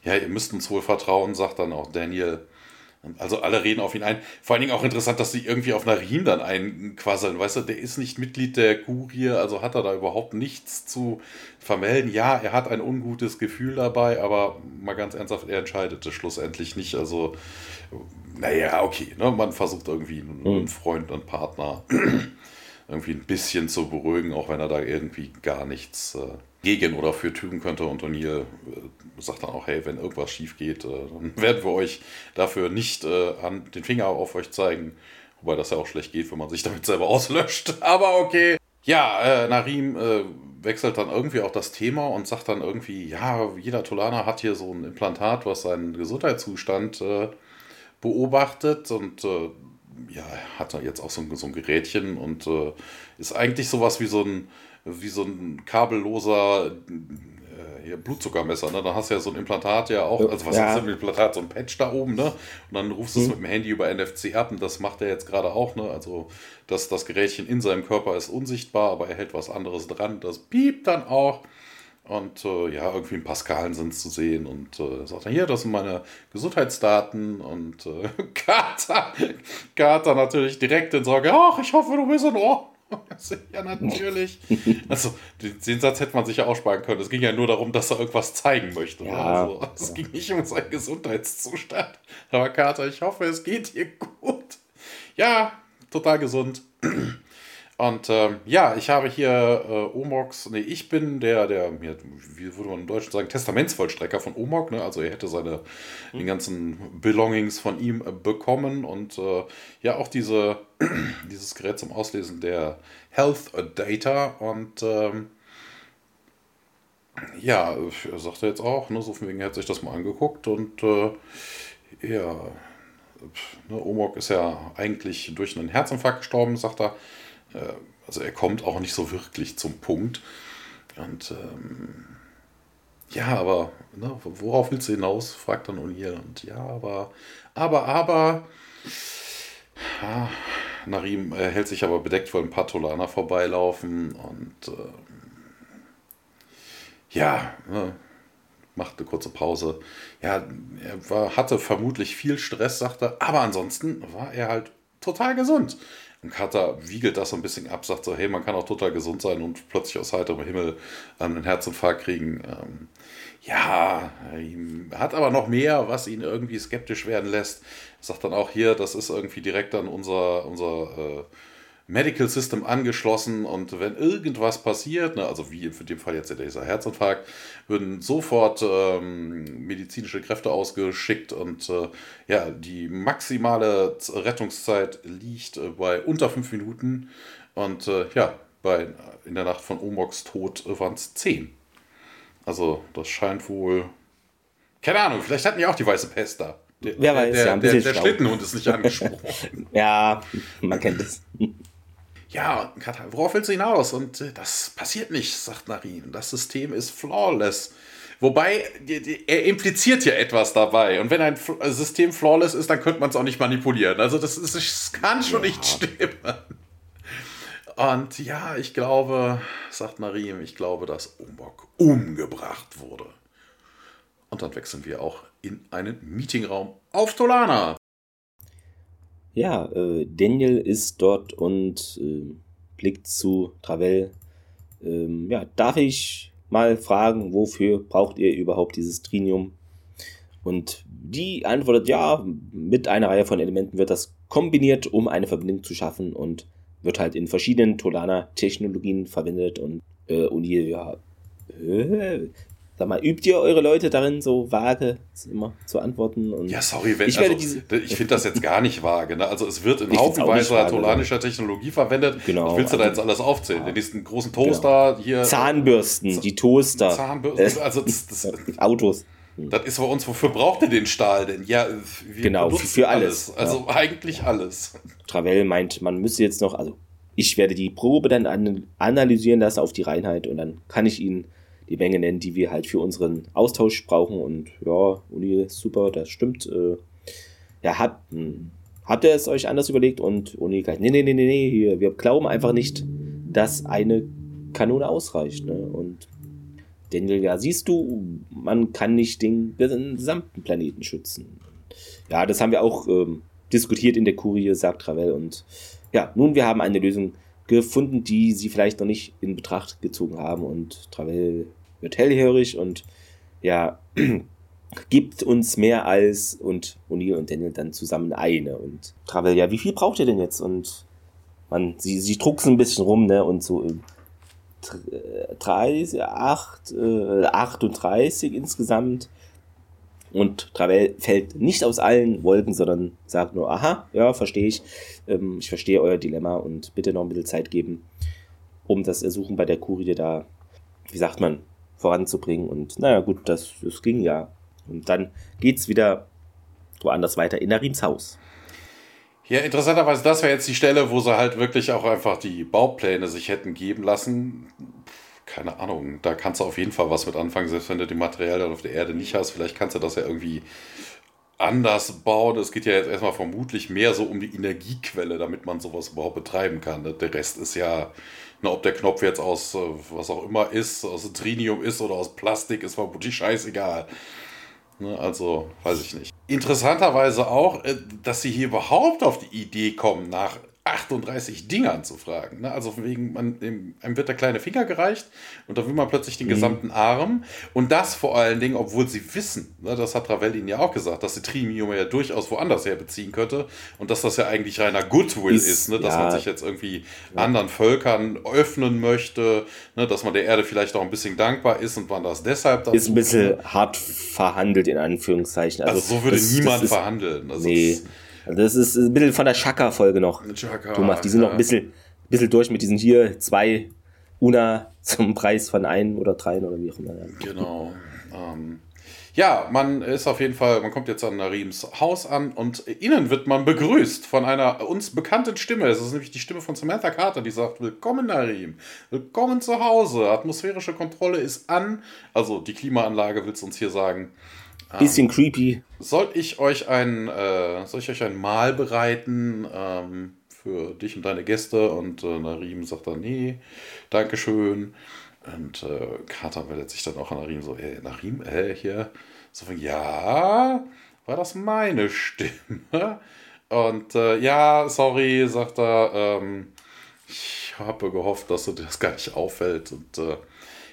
ja, ihr müsst uns wohl vertrauen, sagt dann auch Daniel. Also alle reden auf ihn ein. Vor allen Dingen auch interessant, dass sie irgendwie auf Narim dann einquasseln. Weißt du, der ist nicht Mitglied der Kurie, also hat er da überhaupt nichts zu vermelden. Ja, er hat ein ungutes Gefühl dabei, aber mal ganz ernsthaft, er entscheidet es schlussendlich nicht. Also, naja, okay, ne? man versucht irgendwie einen, einen mhm. Freund, einen Partner irgendwie ein bisschen zu beruhigen, auch wenn er da irgendwie gar nichts äh, gegen oder für tun könnte. Und O'Neill äh, sagt dann auch, hey, wenn irgendwas schief geht, äh, dann werden wir euch dafür nicht äh, an den Finger auf euch zeigen. Wobei das ja auch schlecht geht, wenn man sich damit selber auslöscht. Aber okay. Ja, äh, Narim äh, wechselt dann irgendwie auch das Thema und sagt dann irgendwie, ja, jeder Tolaner hat hier so ein Implantat, was seinen Gesundheitszustand äh, beobachtet und ja, hat er jetzt auch so ein, so ein Gerätchen und ist eigentlich sowas wie so ein wie so ein kabelloser äh, Blutzuckermesser. Ne? Da hast du ja so ein Implantat ja auch, also was ja. ist ein Implantat? So ein Patch da oben, ne? Und dann rufst du es mhm. mit dem Handy über NFC ab und das macht er jetzt gerade auch, ne? Also das, das Gerätchen in seinem Körper ist unsichtbar, aber er hält was anderes dran. Das piept dann auch. Und äh, ja, irgendwie in Pascalen sind zu sehen. Und äh, sagt er, hier, das sind meine Gesundheitsdaten. Und äh, Carter, Carter natürlich direkt in Sorge, ach, ich hoffe, du bist in Ordnung. ja, natürlich. Also, den, Satz hätte man sich ja aussparen können. Es ging ja nur darum, dass er irgendwas zeigen möchte. Ja, also, es ja. ging nicht um seinen Gesundheitszustand. Aber Carter, ich hoffe, es geht dir gut. Ja, total gesund. Und ähm, ja, ich habe hier äh, Omox, nee, ich bin der, der, wie würde man im Deutschen sagen, Testamentsvollstrecker von Omog, ne? Also er hätte seine, mhm. die ganzen Belongings von ihm äh, bekommen und äh, ja, auch diese, dieses Gerät zum Auslesen der Health Data und ähm, ja, er sagte jetzt auch, ne, so von wegen, er hat sich das mal angeguckt und äh, ja, ne, Omog ist ja eigentlich durch einen Herzinfarkt gestorben, sagt er. Äh, also er kommt auch nicht so wirklich zum Punkt. Und ähm, ja, aber ne, worauf willst du hinaus? fragt dann O'Neill. Und ja, aber, aber, aber. Ja, Narim äh, hält sich aber bedeckt, weil ein paar Tolaner vorbeilaufen und äh, ja, ne, macht eine kurze Pause. Ja, er war, hatte vermutlich viel Stress, sagte er, aber ansonsten war er halt total gesund. Und Carter wiegelt das so ein bisschen ab, sagt so, hey, man kann auch total gesund sein und plötzlich aus heiterem Himmel ähm, einen Herzinfarkt kriegen. Ähm, ja, hat aber noch mehr, was ihn irgendwie skeptisch werden lässt. Sagt dann auch hier, das ist irgendwie direkt an unser, unser äh, Medical System angeschlossen und wenn irgendwas passiert, ne, also wie in dem Fall jetzt dieser Herzinfarkt, würden sofort ähm, medizinische Kräfte ausgeschickt und äh, ja, die maximale Rettungszeit liegt äh, bei unter fünf Minuten und äh, ja, bei, in der Nacht von Omox Tod waren es zehn. Also das scheint wohl, keine Ahnung, vielleicht hatten ja auch die weiße Pest da. Der, Wer weiß, der, ja, der, der Schlittenhund ist nicht angesprochen. ja, man kennt es. Ja, worauf willst du hinaus? Und äh, das passiert nicht, sagt Narin. Das System ist flawless. Wobei, er impliziert ja etwas dabei. Und wenn ein äh, System flawless ist, dann könnte man es auch nicht manipulieren. Also das, ist, das kann schon ja. nicht stimmen. Und ja, ich glaube, sagt Narim, ich glaube, dass Umbok umgebracht wurde. Und dann wechseln wir auch in einen Meetingraum auf Tolana. Ja, äh, Daniel ist dort und äh, blickt zu Travel. Ähm, ja, darf ich mal fragen, wofür braucht ihr überhaupt dieses Trinium? Und die antwortet, ja, mit einer Reihe von Elementen wird das kombiniert, um eine Verbindung zu schaffen und wird halt in verschiedenen Tolana-Technologien verwendet und äh, O'Neill, ja, äh, Sag mal, übt ihr eure Leute darin, so vage immer zu antworten? Und ja, sorry, wenn, ich, also, ich finde das jetzt gar nicht vage. Ne? Also es wird in haufenweise tolanischer Technologie verwendet. Genau. Ich willst du da jetzt alles aufzählen? Ja. Den nächsten großen Toaster genau. hier. Zahnbürsten, die Toaster. Zahnbürsten, also das, das, Autos. Das ist bei uns, wofür braucht ihr den Stahl denn? Ja, wir genau, für alles. alles. Also ja. eigentlich alles. Travell meint, man müsste jetzt noch, also ich werde die Probe dann analysieren lassen auf die Reinheit und dann kann ich Ihnen die Menge nennen, die wir halt für unseren Austausch brauchen. Und ja, Uni, super, das stimmt. Äh, ja, habt, hm, habt ihr es euch anders überlegt? Und Uni gleich, nee, nee, nee, nee, nee, wir glauben einfach nicht, dass eine Kanone ausreicht. Ne? Und Daniel, ja, siehst du, man kann nicht den gesamten Planeten schützen. Ja, das haben wir auch ähm, diskutiert in der Kurie, sagt Travel. Und ja, nun, wir haben eine Lösung gefunden, die sie vielleicht noch nicht in Betracht gezogen haben. Und Travel wird hellhörig und ja, gibt uns mehr als und O'Neill und Daniel dann zusammen eine. Und Travel, ja, wie viel braucht ihr denn jetzt? Und man, sie, sie drucksen ein bisschen rum, ne? Und so 30, 8, äh, 38 insgesamt. Und Travel fällt nicht aus allen Wolken, sondern sagt nur, aha, ja, verstehe ich. Ähm, ich verstehe euer Dilemma und bitte noch ein bisschen Zeit geben, um das Ersuchen bei der Kurie da, wie sagt man, voranzubringen. Und naja, gut, das, das ging ja. Und dann geht's wieder woanders weiter in Narims Haus. Ja, interessanterweise, das wäre jetzt die Stelle, wo sie halt wirklich auch einfach die Baupläne sich hätten geben lassen. Keine Ahnung, da kannst du auf jeden Fall was mit anfangen, selbst wenn du die Materialien auf der Erde nicht hast. Vielleicht kannst du das ja irgendwie anders bauen. Es geht ja jetzt erstmal vermutlich mehr so um die Energiequelle, damit man sowas überhaupt betreiben kann. Der Rest ist ja, na, ob der Knopf jetzt aus äh, was auch immer ist, aus Trinium ist oder aus Plastik, ist vermutlich scheißegal. Ne, also, weiß ich nicht. Interessanterweise auch, äh, dass sie hier überhaupt auf die Idee kommen, nach 38 Dingern zu fragen. Ne? Also wegen, man, einem wird der kleine Finger gereicht und da will man plötzlich den mhm. gesamten Arm. Und das vor allen Dingen, obwohl sie wissen, ne, das hat Ravel ihnen ja auch gesagt, dass sie Trimium ja durchaus woanders her beziehen könnte und dass das ja eigentlich reiner Goodwill ist, ist ne? dass ja. man sich jetzt irgendwie ja. anderen Völkern öffnen möchte, ne? dass man der Erde vielleicht auch ein bisschen dankbar ist und man das deshalb dann. Ist ein bisschen hart verhandelt, in Anführungszeichen. Also, also so würde das, niemand das ist, verhandeln. Also nee. Das, also das ist ein bisschen von der Chaka-Folge noch. Chaka, Thomas, die sind ja. noch ein bisschen, bisschen durch mit diesen hier zwei Una zum Preis von ein oder dreien oder wie auch immer. Genau. Ähm, ja, man ist auf jeden Fall, man kommt jetzt an Narims Haus an und innen wird man begrüßt von einer uns bekannten Stimme. Es ist nämlich die Stimme von Samantha Carter, die sagt: Willkommen, Narim. Willkommen zu Hause. Atmosphärische Kontrolle ist an. Also die Klimaanlage will es uns hier sagen. Bisschen ähm, creepy. Soll ich euch ein, äh, soll ich euch ein Mahl bereiten ähm, für dich und deine Gäste? Und äh, Narim sagt dann, nee, Dankeschön. Und äh, Carter meldet sich dann auch an Narim so, äh, Narim, äh, hier. So von, ja, war das meine Stimme? Und äh, ja, sorry, sagt er, ähm, ich habe gehofft, dass dir das gar nicht auffällt. Und äh,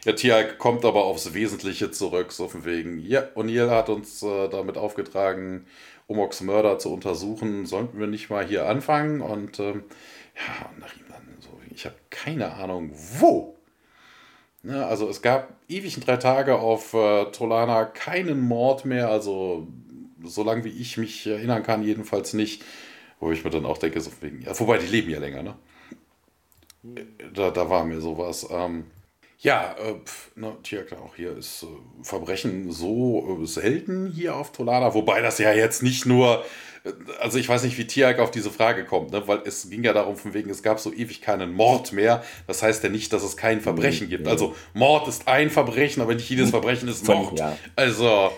ja, Tia kommt aber aufs Wesentliche zurück, so von wegen, ja, O'Neill hat uns äh, damit aufgetragen, Omoks Mörder zu untersuchen. Sollten wir nicht mal hier anfangen? Und ähm, ja, nach ihm dann so, ich habe keine Ahnung, wo. Ne, also es gab ewig drei Tage auf äh, Tolana keinen Mord mehr, also solange wie ich mich erinnern kann, jedenfalls nicht. Wo ich mir dann auch denke, so wegen, ja, wobei die leben ja länger, ne? Da, da war mir sowas. Ähm, ja, äh, na, tja, klar, auch hier ist äh, Verbrechen so äh, selten hier auf Tolana, wobei das ja jetzt nicht nur, äh, also ich weiß nicht, wie Tiag auf diese Frage kommt, ne? weil es ging ja darum, von wegen, es gab so ewig keinen Mord mehr. Das heißt ja nicht, dass es kein Verbrechen mhm, gibt. Also Mord ist ein Verbrechen, aber nicht jedes. Verbrechen ist Mord. Ja. Also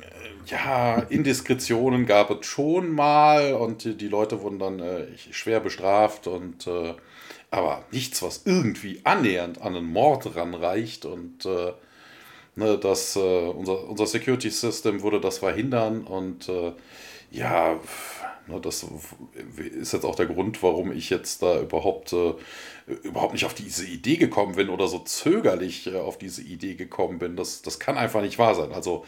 äh, ja, Indiskretionen gab es schon mal und die, die Leute wurden dann äh, schwer bestraft und äh, aber nichts, was irgendwie annähernd an einen Mord ranreicht und äh, ne, das, äh, unser, unser Security System würde das verhindern und äh, ja, ne, das ist jetzt auch der Grund, warum ich jetzt da überhaupt, äh, überhaupt nicht auf diese Idee gekommen bin oder so zögerlich äh, auf diese Idee gekommen bin. Das, das kann einfach nicht wahr sein. Also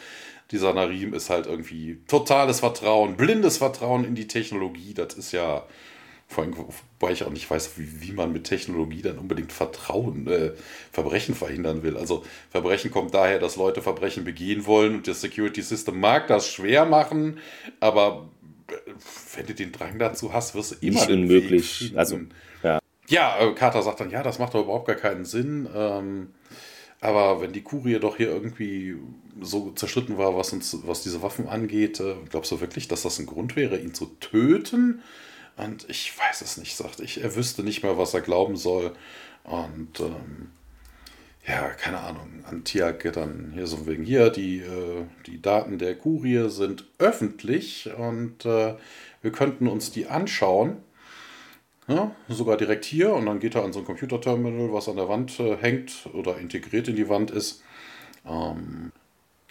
dieser Narim ist halt irgendwie totales Vertrauen, blindes Vertrauen in die Technologie. Das ist ja vor allem, wobei ich auch nicht weiß, wie, wie man mit Technologie dann unbedingt Vertrauen, äh, Verbrechen verhindern will. Also Verbrechen kommt daher, dass Leute Verbrechen begehen wollen und das Security System mag das schwer machen, aber äh, wenn du den Drang dazu hast, wirst du immer nicht unmöglich. Also ja. Ja, äh, Carter sagt dann, ja, das macht doch überhaupt gar keinen Sinn. Ähm, aber wenn die Kurie doch hier irgendwie so zerschritten war, was uns, was diese Waffen angeht, äh, glaubst du wirklich, dass das ein Grund wäre, ihn zu töten? Und ich weiß es nicht, sagte ich. Er wüsste nicht mehr, was er glauben soll. Und ähm, ja, keine Ahnung. Antiak dann hier so wegen hier, die, äh, die Daten der Kurie sind öffentlich und äh, wir könnten uns die anschauen. Ja, sogar direkt hier und dann geht er an so ein Computerterminal, was an der Wand äh, hängt oder integriert in die Wand ist. Ähm,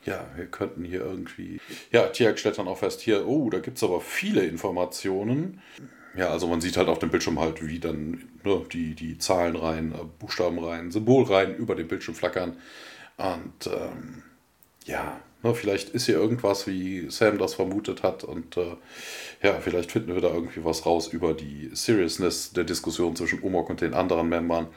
ja, wir könnten hier irgendwie. Ja, Tiag stellt dann auch fest, hier, oh, da gibt es aber viele Informationen. Ja, also man sieht halt auf dem Bildschirm halt, wie dann ne, die, die Zahlenreihen, äh, Buchstabenreihen, Symbolreihen über dem Bildschirm flackern. Und ähm, ja, ne, vielleicht ist hier irgendwas, wie Sam das vermutet hat. Und äh, ja, vielleicht finden wir da irgendwie was raus über die Seriousness der Diskussion zwischen Umok und den anderen Membern.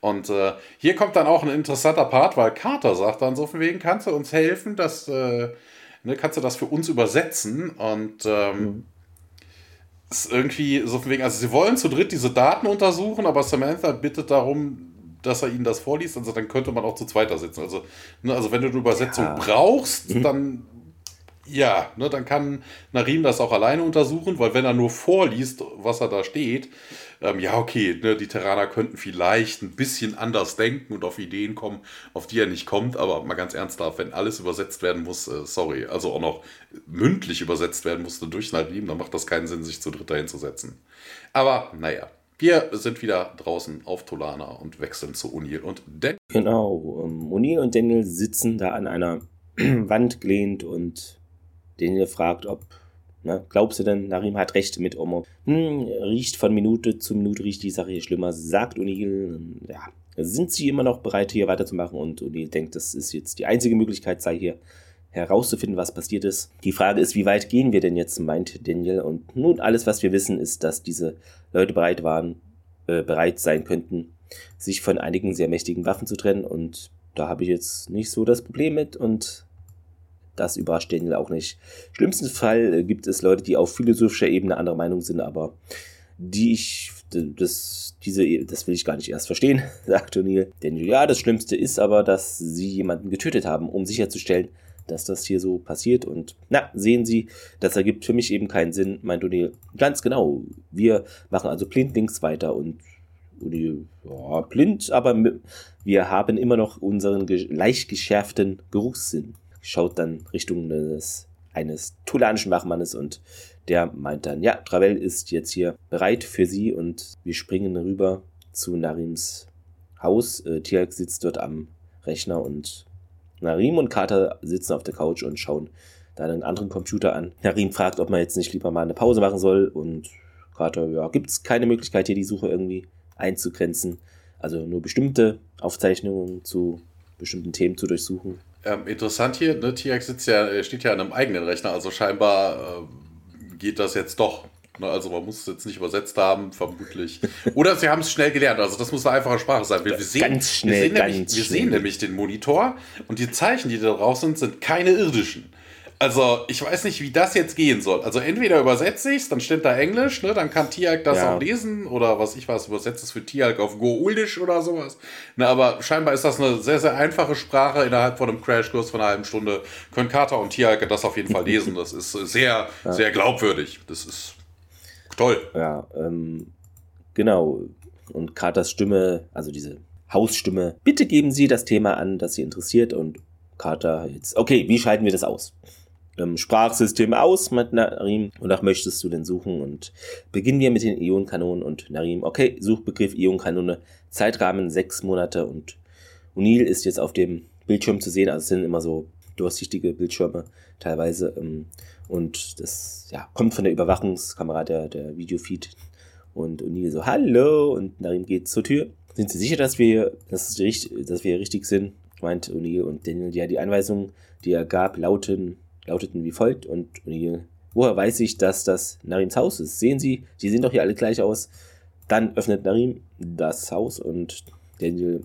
Und äh, hier kommt dann auch ein interessanter Part, weil Carter sagt dann so von wegen, kannst du uns helfen, dass, äh, ne, kannst du das für uns übersetzen? Und ähm, mhm ist irgendwie so von wegen, also sie wollen zu dritt diese Daten untersuchen, aber Samantha bittet darum, dass er ihnen das vorliest. Also dann könnte man auch zu zweiter sitzen. Also, ne, also wenn du eine Übersetzung ja. brauchst, mhm. dann Ja, ne, dann kann Narim das auch alleine untersuchen, weil wenn er nur vorliest, was er da steht, ähm, ja, okay, ne, die Terraner könnten vielleicht ein bisschen anders denken und auf Ideen kommen, auf die er nicht kommt, aber mal ganz ernsthaft, wenn alles übersetzt werden muss, äh, sorry, also auch noch mündlich übersetzt werden musste durch Narim, dann macht das keinen Sinn, sich zu dritt hinzusetzen. Aber naja, wir sind wieder draußen auf Tolana und wechseln zu O'Neill und Daniel. Genau, ähm, und Daniel sitzen da an einer Wand gelehnt und Daniel fragt, ob, na, glaubst du denn, Narim hat recht mit Omar? Hm, riecht von Minute zu Minute, riecht die Sache hier schlimmer, sagt O'Neill. Ja, sind sie immer noch bereit, hier weiterzumachen? Und O'Neill denkt, das ist jetzt die einzige Möglichkeit, sei hier herauszufinden, was passiert ist. Die Frage ist, wie weit gehen wir denn jetzt, meint Daniel. Und nun, alles, was wir wissen, ist, dass diese Leute bereit waren, äh, bereit sein könnten, sich von einigen sehr mächtigen Waffen zu trennen. Und da habe ich jetzt nicht so das Problem mit. Und das überrascht Daniel auch nicht. Schlimmsten Fall äh, gibt es Leute, die auf philosophischer Ebene anderer Meinung sind, aber die ich, das, diese, das will ich gar nicht erst verstehen, sagt O'Neill. Daniel, ja, das Schlimmste ist aber, dass sie jemanden getötet haben, um sicherzustellen, dass das hier so passiert. Und na, sehen Sie, das ergibt für mich eben keinen Sinn, meint O'Neill. Ganz genau. Wir machen also blindlings weiter und O'Neill, ja, blind, aber wir haben immer noch unseren leicht geschärften Geruchssinn schaut dann Richtung des, eines tulanischen Wachmannes und der meint dann, ja, Travel ist jetzt hier bereit für sie und wir springen rüber zu Narims Haus. Äh, Tialk sitzt dort am Rechner und Narim und Carter sitzen auf der Couch und schauen dann einen anderen Computer an. Narim fragt, ob man jetzt nicht lieber mal eine Pause machen soll und Carter, ja, gibt es keine Möglichkeit hier die Suche irgendwie einzugrenzen. Also nur bestimmte Aufzeichnungen zu bestimmten Themen zu durchsuchen. Ähm, interessant hier, ne, sitzt ja, steht ja an einem eigenen Rechner, also scheinbar äh, geht das jetzt doch. Ne, also man muss es jetzt nicht übersetzt haben, vermutlich. Oder sie haben es schnell gelernt, also das muss eine einfache Sprache sein. Wir, wir sehen, ganz schnell, wir, sehen, ganz nämlich, wir sehen nämlich den Monitor und die Zeichen, die da drauf sind, sind keine irdischen. Also, ich weiß nicht, wie das jetzt gehen soll. Also, entweder übersetze ich es, dann steht da Englisch, ne? dann kann Tialk das Ja. auch lesen oder was ich weiß, übersetzt es für Tialk auf Gouldisch oder sowas. Na, aber scheinbar ist das eine sehr, sehr einfache Sprache. Innerhalb von einem Crashkurs von einer halben Stunde können Carter und Tialk das auf jeden Fall lesen. Das ist sehr, sehr glaubwürdig. Das ist toll. Ja, ähm, genau. Und Carters Stimme, also diese Hausstimme, bitte geben Sie das Thema an, das Sie interessiert. Und Carter jetzt, okay, wie schalten wir das aus? Ähm, Sprachsystem aus, meint Narim. Wonach möchtest du denn suchen? Und beginnen wir mit den Ionenkanonen und Narim, okay, Suchbegriff Ionenkanone, Zeitrahmen sechs Monate und O'Neill ist jetzt auf dem Bildschirm zu sehen, also es sind immer so durchsichtige Bildschirme teilweise. Ähm, und das ja, kommt von der Überwachungskamera, der, der Videofeed. Und O'Neill so, hallo, und Narim geht zur Tür. Sind Sie sicher, dass wir, dass, richtig, dass wir richtig sind? meint O'Neill und Daniel. Ja, die Anweisungen, die er gab, lauten, lauteten wie folgt. Und O'Neill, woher weiß ich, dass das Narims Haus ist? Sehen Sie, die sehen doch hier alle gleich aus. Dann öffnet Narim das Haus und Daniel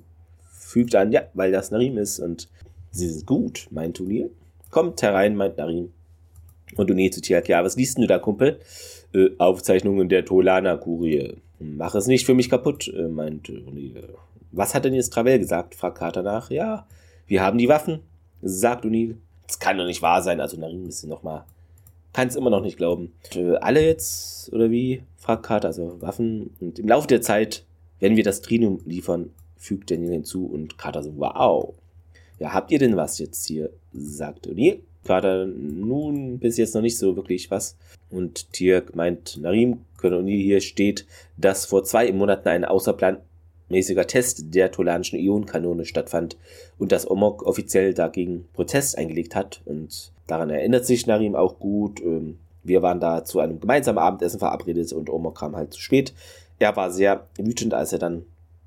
fügt an, ja, weil das Narim ist. Und sie sind gut, meint O'Neill. Kommt herein, meint Narim. Und zu Tiak, ja, was liest denn du da, Kumpel? Äh, Aufzeichnungen der Tolana-Kurie. Mach es nicht für mich kaputt, äh, meint O'Neill. Was hat denn jetzt Travell gesagt? fragt Carter nach. Ja, wir haben die Waffen, sagt O'Neill. Das kann doch nicht wahr sein. Also Narim ist noch mal. Kann es immer noch nicht glauben. Äh, alle jetzt, oder wie? fragt Carter. Also Waffen. Und im Laufe der Zeit werden wir das Trinum liefern, fügt Daniel hinzu. Und Carter so, wow. Ja, habt ihr denn was jetzt hier? sagt O'Neill. Carter, nun, bis jetzt noch nicht so wirklich was. Und Tirk meint, Narim, O'Neill hier steht, dass vor zwei Monaten ein außerplanmäßiger Test der tolanischen Ionenkanone stattfand und dass Omok offiziell dagegen Protest eingelegt hat. Und daran erinnert sich Narim auch gut. Ähm, Wir waren da zu einem gemeinsamen Abendessen verabredet und Omok kam halt zu spät. Er war sehr wütend, als er dann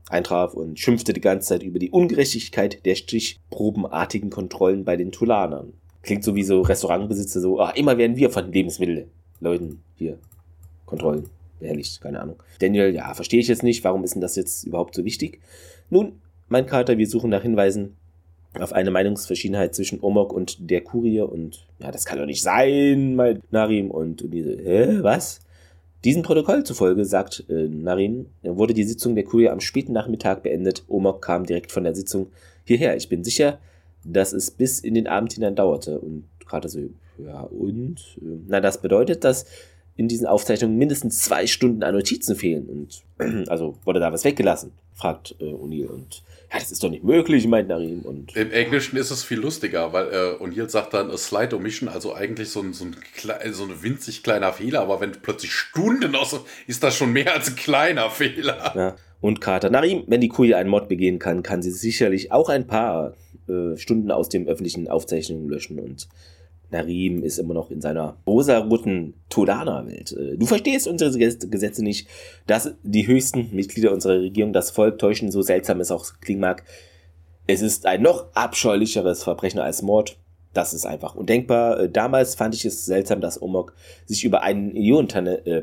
eintraf und schimpfte die ganze Zeit über die Ungerechtigkeit der stichprobenartigen Kontrollen bei den Tulanern. Klingt so wie so Restaurantbesitzer, so, ah, immer werden wir von Lebensmittelleuten hier Kontrollen behelligt, keine Ahnung. Daniel, ja, verstehe ich jetzt nicht, warum ist denn das jetzt überhaupt so wichtig? Nun, mein Kater, wir suchen nach Hinweisen auf eine Meinungsverschiedenheit zwischen Omok und der Kurie und, ja, das kann doch nicht sein, mein Narim und, und diese, hä, was? Diesem Protokoll zufolge, sagt äh, Narim, wurde die Sitzung der Kurie am späten Nachmittag beendet. Omok kam direkt von der Sitzung hierher. Ich bin sicher, dass es bis in den Abend hinein dauerte. Und gerade so, Ja, und? Äh, na, das bedeutet, dass in diesen Aufzeichnungen mindestens zwei Stunden an Notizen fehlen. Und also wurde da was weggelassen, fragt äh, O'Neill. Und ja, das ist doch nicht möglich, meint Narim. Und Im Englischen ist es viel lustiger, weil äh, O'Neill sagt dann a slight omission, also eigentlich so ein, so ein, so ein winzig kleiner Fehler, aber wenn plötzlich Stunden aus, ist das schon mehr als ein kleiner Fehler. Ja. Und Carter Narim, wenn die Kuh einen Mord begehen kann, kann sie sicherlich auch ein paar äh, Stunden aus dem öffentlichen Aufzeichnungen löschen und Narim ist immer noch in seiner rosa-roten Tolana-Welt. Äh, du verstehst unsere Gesetze nicht, dass die höchsten Mitglieder unserer Regierung das Volk täuschen, so seltsam es auch klingen mag. Es ist ein noch abscheulicheres Verbrechen als Mord. Das ist einfach undenkbar. Äh, damals fand ich es seltsam, dass Omok sich über einen äh,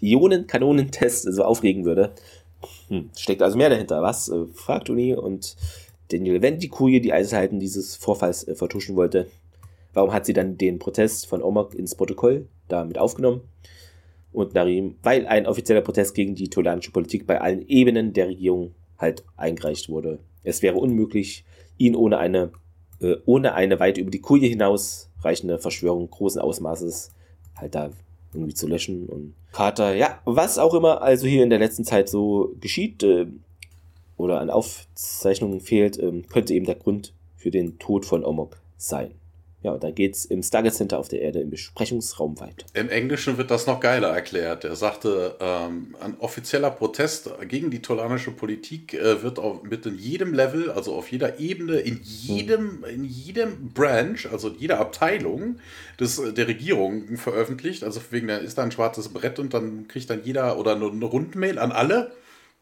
Ionenkanonentest so aufregen würde. Hm, steckt also mehr dahinter. Was? fragt Uni und Daniel, wenn die Einzelheiten dieses Vorfalls vertuschen wollte, Warum hat sie dann den Protest von Omok ins Protokoll damit aufgenommen? Und Narim, weil ein offizieller Protest gegen die tolanische Politik bei allen Ebenen der Regierung halt eingereicht wurde. Es wäre unmöglich, ihn ohne eine, äh, ohne eine weit über die Kurie hinaus reichende Verschwörung großen Ausmaßes halt da irgendwie zu löschen. Und Carter, ja, was auch immer also hier in der letzten Zeit so geschieht äh, oder an Aufzeichnungen fehlt, äh, könnte eben der Grund für den Tod von Omok sein. Ja, und dann geht's im Stargate Center auf der Erde im Besprechungsraum weiter. Im Englischen wird das noch geiler erklärt. Er sagte, ähm, ein offizieller Protest gegen die tolanische Politik äh, wird auf, mit in jedem Level, also auf jeder Ebene, in jedem, in jedem Branch, also in jeder Abteilung des, der Regierung veröffentlicht. Also wegen da ist da ein schwarzes Brett und dann kriegt dann jeder oder eine Rundmail an alle.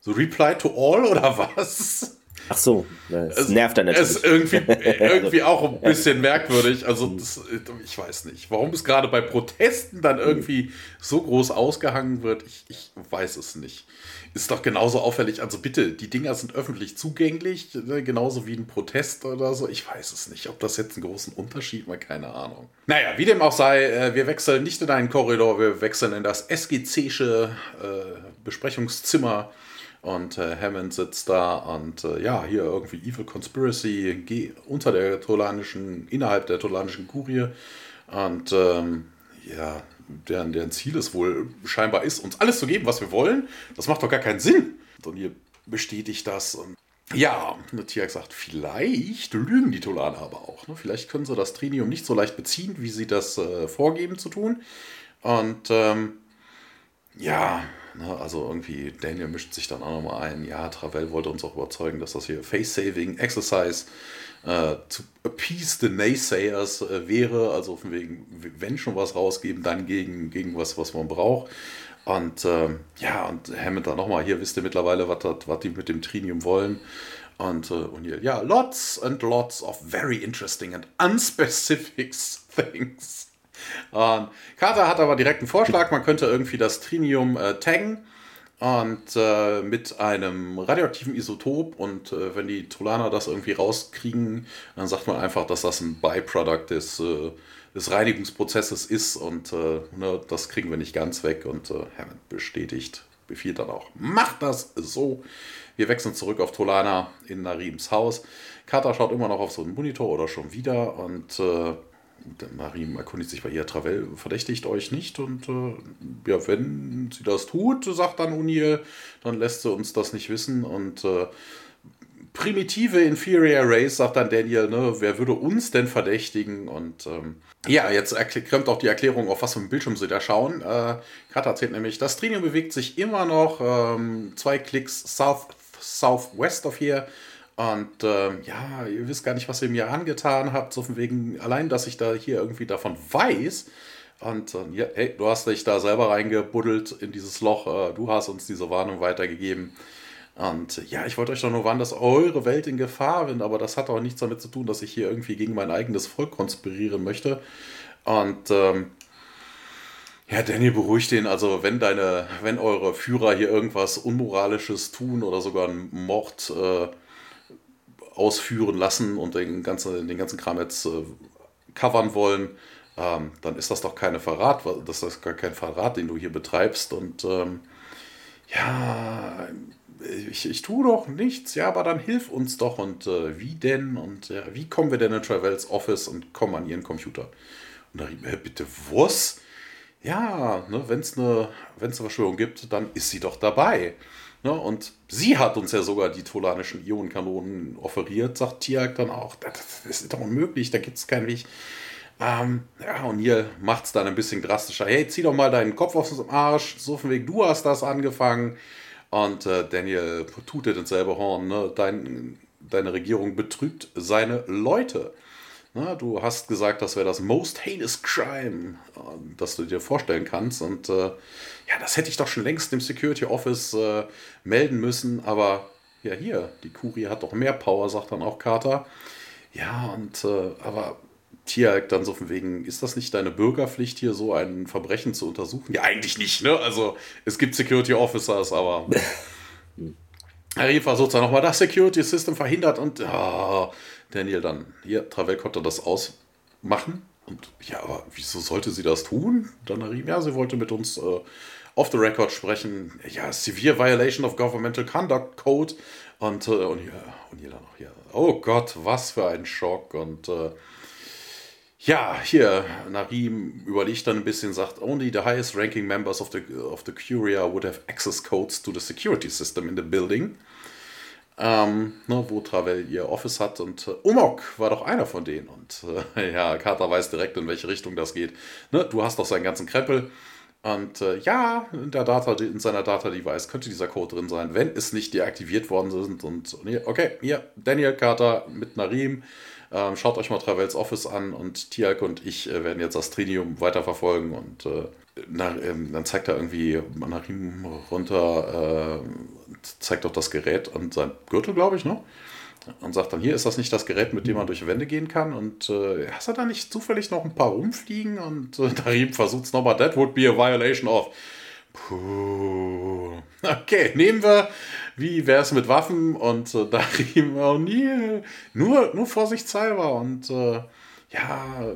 So Reply to all oder was? Ach so, das es, nervt dann natürlich. Ist irgendwie, irgendwie auch ein bisschen merkwürdig. Also, das, ich weiß nicht, warum es gerade bei Protesten dann irgendwie so groß ausgehangen wird. Ich, ich weiß es nicht. Ist doch genauso auffällig. Also, bitte, die Dinger sind öffentlich zugänglich, ne, genauso wie ein Protest oder so. Ich weiß es nicht, ob das jetzt einen großen Unterschied macht, keine Ahnung. Naja, wie dem auch sei, äh, wir wechseln nicht in einen Korridor, wir wechseln in das SGC-sche äh, Besprechungszimmer und äh, Hammond sitzt da und äh, ja, hier irgendwie Evil Conspiracy unter der tolanischen, innerhalb der tolanischen Kurie. Und ähm, ja, deren, deren Ziel es wohl scheinbar ist, uns alles zu geben, was wir wollen. Das macht doch gar keinen Sinn. Und hier bestätigt das. Und ja, Tiak sagt, vielleicht lügen die Tolaner aber auch. Ne? Vielleicht können sie das Trinium nicht so leicht beziehen, wie sie das äh, vorgeben zu tun. Und ähm, ja, Ne? Also irgendwie, Daniel mischt sich dann auch nochmal ein. Ja, Travel wollte uns auch überzeugen, dass das hier Face-Saving Exercise äh, to appease the Naysayers äh, wäre. Also von wegen, wenn schon was rausgeben, dann gegen, gegen was, was man braucht. Und ähm, ja, und Hammond dann nochmal, hier wisst ihr mittlerweile, was die mit dem Trinium wollen. Und äh, O'Neill, ja, lots and lots of very interesting and unspecific things. Und Carter hat aber direkt einen Vorschlag, man könnte irgendwie das Trinium äh, taggen und äh, mit einem radioaktiven Isotop und äh, wenn die Tolaner das irgendwie rauskriegen, dann sagt man einfach, dass das ein Byproduct des, äh, des Reinigungsprozesses ist und äh, ne, das kriegen wir nicht ganz weg und äh, Hammond bestätigt, befiehlt dann auch, macht das so. Wir wechseln zurück auf Tolana in Narims Haus. Carter schaut immer noch auf so einen Monitor oder schon wieder und äh, Marie erkundigt sich bei ihr, Travel verdächtigt euch nicht und äh, ja, wenn sie das tut, sagt dann O'Neill, dann lässt sie uns das nicht wissen und äh, primitive Inferior Race, sagt dann Daniel, ne, wer würde uns denn verdächtigen und ähm, ja, jetzt kommt auch die Erklärung, auf was für ein Bildschirm sie da schauen. Äh, Kat erzählt nämlich, das Trinium bewegt sich immer noch ähm, zwei Klicks south, southwest of hier und äh, ja, ihr wisst gar nicht, was ihr mir angetan habt, so von wegen, allein, dass ich da hier irgendwie davon weiß. Und äh, ja, hey, du hast dich da selber reingebuddelt in dieses Loch, äh, du hast uns diese Warnung weitergegeben. Und ja, ich wollte euch doch nur warnen, dass eure Welt in Gefahr ist, aber das hat auch nichts damit zu tun, dass ich hier irgendwie gegen mein eigenes Volk konspirieren möchte. Und ähm, ja, Daniel beruhigt ihn. Also, wenn deine, wenn eure Führer hier irgendwas Unmoralisches tun oder sogar einen Mord äh, ausführen lassen und den ganzen, den ganzen Kram jetzt äh, covern wollen, ähm, dann ist das doch keine Verrat, das ist gar kein Verrat, den du hier betreibst. Und ähm, ja, ich, ich tue doch nichts, ja, aber dann hilf uns doch. Und äh, wie denn? Und ja, wie kommen wir denn in Travels Office und kommen an ihren Computer? Und Narim, äh, bitte was? Ja, ne, wenn es eine wenn's eine Verschwörung gibt, dann ist sie doch dabei. Ne, und sie hat uns ja sogar die tolanischen Ionenkanonen offeriert, sagt Tiag dann auch. Das, ist doch unmöglich, da gibt es keinen Weg. Ähm, ja, und hier macht es dann ein bisschen drastischer. Hey, zieh doch mal deinen Kopf aus dem Arsch. So von wegen, du hast das angefangen. Und äh, Daniel tutet ins selbe Horn. Ne? Dein, deine Regierung betrügt seine Leute. Na, du hast gesagt, das wäre das most heinous crime, äh, das du dir vorstellen kannst. Und äh, ja, das hätte ich doch schon längst dem Security Office äh, melden müssen. Aber ja, hier, die Kurie hat doch mehr Power, sagt dann auch Carter. Ja, und äh, aber Tiag dann so von wegen, ist das nicht deine Bürgerpflicht, hier so ein Verbrechen zu untersuchen? Ja, eigentlich nicht, ne? Also es gibt Security Officers, aber. Harry versucht dann nochmal, das Security System verhindert und oh, Daniel dann, hier, Travel konnte das ausmachen. Und ja, aber wieso sollte sie das tun? Dann Harim, ja, sie wollte mit uns äh, off the record sprechen. Ja, Severe Violation of Governmental Conduct Code. Und, äh, und, hier, und hier dann noch hier. Oh Gott, was für ein Schock. Und äh, ja, hier, Narim überlegt dann ein bisschen, sagt, only the highest ranking members of the, of the Curia would have access codes to the security system in the building ähm, ne, wo Travel ihr Office hat. Und äh, Omok war doch einer von denen. Und äh, ja, Carter weiß direkt, in welche Richtung das geht. Ne, du hast doch seinen ganzen Krempel. Und äh, ja, in, der Data, in seiner Data-Device könnte dieser Code drin sein, wenn es nicht deaktiviert worden sind. Und okay, hier, Daniel Carter mit Narim. Ähm, schaut euch mal Travels Office an und Tialk und ich äh, werden jetzt das Trinium weiterverfolgen und äh, na, ähm, dann zeigt er irgendwie Narim runter äh, zeigt auch das Gerät an sein Gürtel, glaube ich, ne? Und sagt dann, hier ist das nicht das Gerät, mit dem man durch Wände gehen kann. Und äh, hast du da nicht zufällig noch ein paar rumfliegen? Und äh, Darim versucht es nochmal, that would be a violation of. Puh. Okay, nehmen wir, wie wäre es mit Waffen? Und äh, Darim, oh nee, nur, nur vorsichtshalber. Und äh, ja,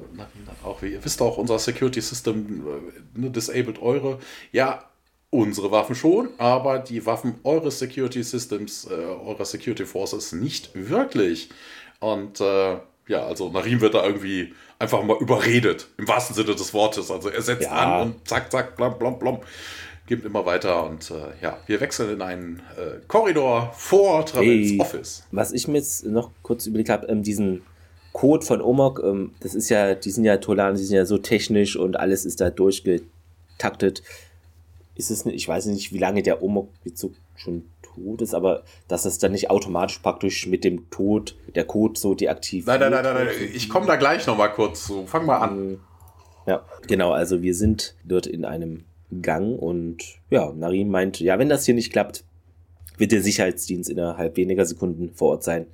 auch, ihr wisst auch, unser Security System äh, ne, disabled eure. Ja, unsere Waffen schon, aber die Waffen eures Security Systems, äh, eurer Security Forces nicht wirklich. Und äh, ja, also Narim wird da irgendwie einfach mal überredet, im wahrsten Sinne des Wortes. Also er setzt ja. an und zack, zack, blom, blom, blom. Gibt immer weiter und äh, ja, wir wechseln in einen äh, Korridor vor Travels hey, Office. Was ich mir jetzt noch kurz überlegt habe, ähm, diesen Code von Omok, ähm, das ist ja, die sind ja Tolan, die sind ja so technisch und alles ist da durchgetaktet ist es, ich weiß nicht, wie lange der Omok jetzt so schon tot ist, aber dass es dann nicht automatisch praktisch mit dem Tod der Code so deaktiviert Nein, nein, nein, nein, nein. ich komme da gleich nochmal kurz zu. Fang mal an. Ja, genau, also wir sind dort in einem Gang und ja, Narim meint, ja, wenn das hier nicht klappt, wird der Sicherheitsdienst innerhalb weniger Sekunden vor Ort sein.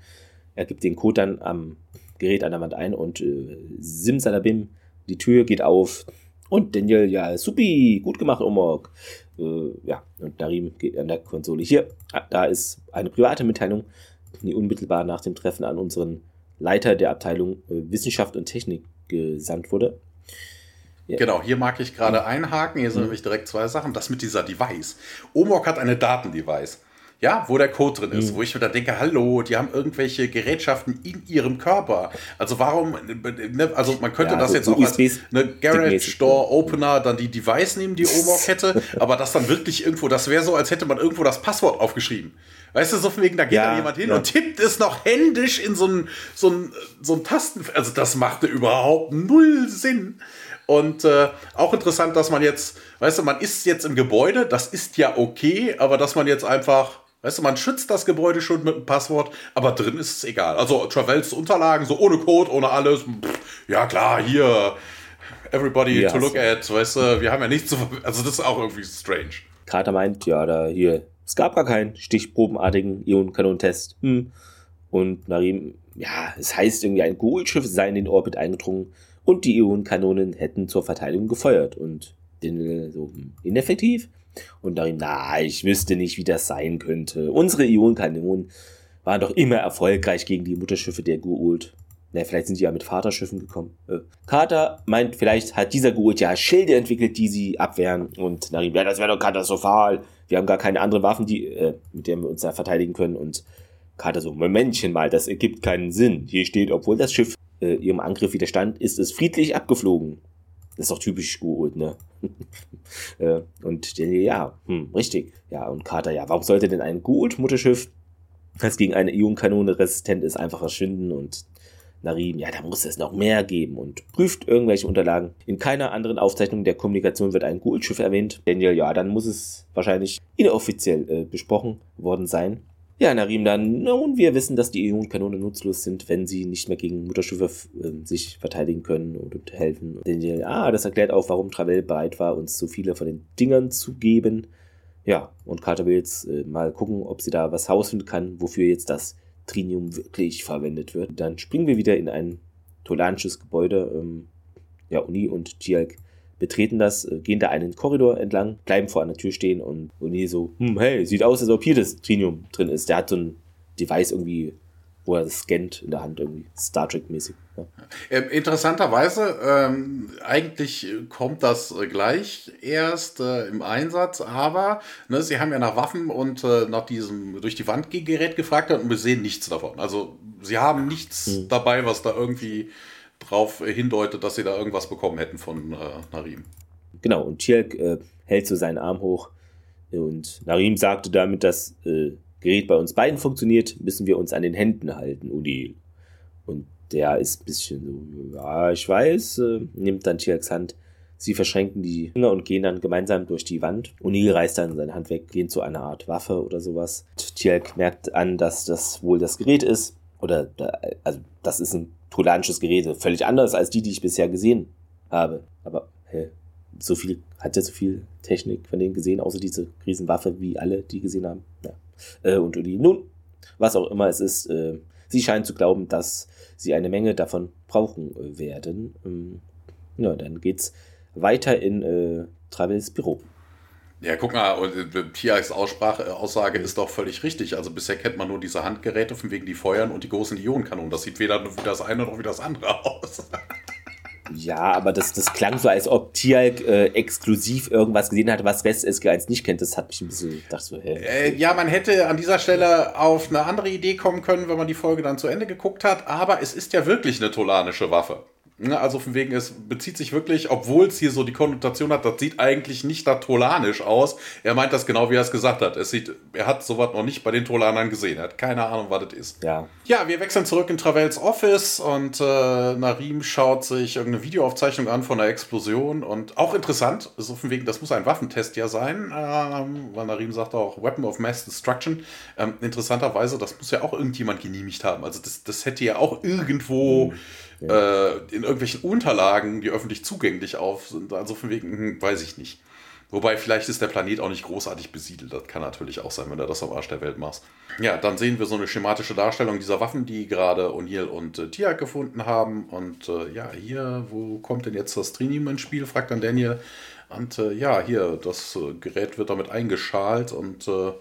Er gibt den Code dann am Gerät an der Wand ein und äh, simsalabim, die Tür geht auf, und Daniel, ja, supi, gut gemacht, Omok. Äh, ja, und Darim geht an der Konsole. Hier, ah, da ist eine private Mitteilung, die unmittelbar nach dem Treffen an unseren Leiter der Abteilung äh, Wissenschaft und Technik gesandt wurde. Ja. Genau, hier mag ich gerade einhaken. Hier sind mhm. nämlich direkt zwei Sachen. Das mit dieser Device. Omok hat eine Datendevice ja, wo der Code drin ist, mhm. wo ich mir da denke, hallo, die haben irgendwelche Gerätschaften in ihrem Körper. Also warum, ne, also man könnte ja, das jetzt auch als eine Garage Door Opener dann die Device nehmen, die Omok hätte, aber das dann wirklich irgendwo, das wäre so, als hätte man irgendwo das Passwort aufgeschrieben. Weißt du, so von wegen, da geht ja, da jemand hin ja. und tippt es noch händisch in so ein, so ein, so ein Tasten. Also das machte überhaupt null Sinn. Und äh, auch interessant, dass man jetzt, weißt du, man ist jetzt im Gebäude, das ist ja okay, aber dass man jetzt einfach Weißt du, man schützt das Gebäude schon mit einem Passwort, aber drin ist es egal. Also Travels Unterlagen, so ohne Code, ohne alles. Pff, ja klar, hier, everybody yes. to look at, weißt du, wir haben ja nichts zu Also das ist auch irgendwie strange. Carter meint, ja, da hier, es gab gar keinen stichprobenartigen Ionenkanonentest. Hm. Und Narim, ja, es heißt irgendwie, ein Google-Schiff sei in den Orbit eingedrungen und die Ionenkanonen hätten zur Verteidigung gefeuert. Und den, so hm, ineffektiv. Und darin, na, ich wüsste nicht, wie das sein könnte. Unsere Ionenkanonen waren doch immer erfolgreich gegen die Mutterschiffe der Guult. Na, vielleicht sind sie ja mit Vaterschiffen gekommen. Äh, Carter meint, vielleicht hat dieser Guult ja Schilde entwickelt, die sie abwehren. Und Narim, ja, das wäre doch katastrophal. Wir haben gar keine anderen Waffen, die, äh, mit denen wir uns da verteidigen können. Und Carter so, Momentchen mal, das ergibt keinen Sinn. Hier steht, obwohl das Schiff äh, ihrem Angriff widerstand, ist es friedlich abgeflogen. Das ist doch typisch Goa'uld, ne? Äh, und Daniel, ja, hm, richtig. Ja, und Carter, ja, warum sollte denn ein Goa'uld-Mutterschiff, das gegen eine Ionenkanone resistent ist, einfach verschwinden? Und Narim, ja, da muss es noch mehr geben und prüft irgendwelche Unterlagen. In keiner anderen Aufzeichnung der Kommunikation wird ein Goa'uld-Schiff erwähnt. Daniel, ja, dann muss es wahrscheinlich inoffiziell äh, besprochen worden sein. Ja, Narim dann, nun, wir wissen, dass die Ionenkanonen nutzlos sind, wenn sie nicht mehr gegen Mutterschiffe äh, sich verteidigen können und, helfen. Daniel, ah, das erklärt auch, warum Travel bereit war, uns so viele von den Dingern zu geben. Ja, und Carter will jetzt äh, mal gucken, ob sie da was herausfinden kann, wofür jetzt das Trinium wirklich verwendet wird. Dann springen wir wieder in ein tolanisches Gebäude. Ähm, ja, Uni und Tialk betreten das, äh, gehen da einen Korridor entlang, bleiben vor einer Tür stehen und Uni so, hm, hey, sieht aus, als ob hier das Trinium drin ist. Der hat so ein Device irgendwie, wo er das scannt in der Hand, irgendwie Star Trek-mäßig. Ja. Ähm, interessanterweise, ähm, eigentlich kommt das gleich erst äh, im Einsatz, aber ne, sie haben ja nach Waffen und äh, nach diesem durch die Wand Gerät gefragt und wir sehen nichts davon. Also sie haben nichts hm. dabei, was da irgendwie drauf hindeutet, dass sie da irgendwas bekommen hätten von äh, Narim. Genau, und Tjelk äh, hält so seinen Arm hoch und Narim sagte damit, das äh, Gerät bei uns beiden funktioniert, müssen wir uns an den Händen halten, Udil. Und der ist ein bisschen so, ja, ich weiß, äh, nimmt dann Tjelks Hand. Sie verschränken die Finger und gehen dann gemeinsam durch die Wand. O'Neill reißt dann seine Hand weg, gehen zu einer Art Waffe oder sowas. Tjelk merkt an, dass das wohl das Gerät ist. Oder, also, das ist ein tolanisches Gerät. Völlig anders als die, die ich bisher gesehen habe. Aber, hä? So viel, hat er so viel Technik von denen gesehen, außer diese Riesenwaffe, wie alle, die gesehen haben? Ja. Äh, und die, nun, was auch immer es ist, äh, sie scheinen zu glauben, dass sie eine Menge davon brauchen äh, werden. Ähm, ja, dann geht's weiter in äh, Travels Büro. Ja, guck mal, und äh, Tiaks Aussprache, äh, Aussage ist doch völlig richtig. Also bisher kennt man nur diese Handgeräte von wegen die Feuern und die großen Ionenkanonen. Das sieht weder wie das eine noch wie das andere aus. Ja, aber das, das klang so, als ob Tialk äh, exklusiv irgendwas gesehen hatte, was West SG1 nicht kennt. Das hat mich ein bisschen gedacht so, hä? Äh, ja, man hätte an dieser Stelle auf eine andere Idee kommen können, wenn man die Folge dann zu Ende geguckt hat. Aber es ist ja wirklich eine tolanische Waffe. Ne, also von wegen, es bezieht sich wirklich, obwohl es hier so die Konnotation hat, das sieht eigentlich nicht da tolanisch aus. Er meint das genau, wie er es gesagt hat. Es sieht, er hat sowas noch nicht bei den Tolanern gesehen. Er hat keine Ahnung, was das ist. Ja. Ja, wir wechseln zurück in Travels Office und äh, Narim schaut sich irgendeine Videoaufzeichnung an von der Explosion und auch interessant, so von wegen, das muss ein Waffentest ja sein, ähm, weil Narim sagt auch Weapon of Mass Destruction. Ähm, interessanterweise, das muss ja auch irgendjemand genehmigt haben. Also das, das hätte ja auch irgendwo. Mhm äh, in irgendwelchen Unterlagen, die öffentlich zugänglich auf sind. Also von wegen, hm, weiß ich nicht. Wobei, vielleicht ist der Planet auch nicht großartig besiedelt. Das kann natürlich auch sein, wenn du das am Arsch der Welt machst. Ja, dann sehen wir so eine schematische Darstellung dieser Waffen, die gerade O'Neill und äh, Tiak gefunden haben. Und äh, ja, hier, wo kommt denn jetzt das Trinium ins Spiel? fragt dann Daniel. Und äh, ja, hier, das äh, Gerät wird damit eingeschalt und äh,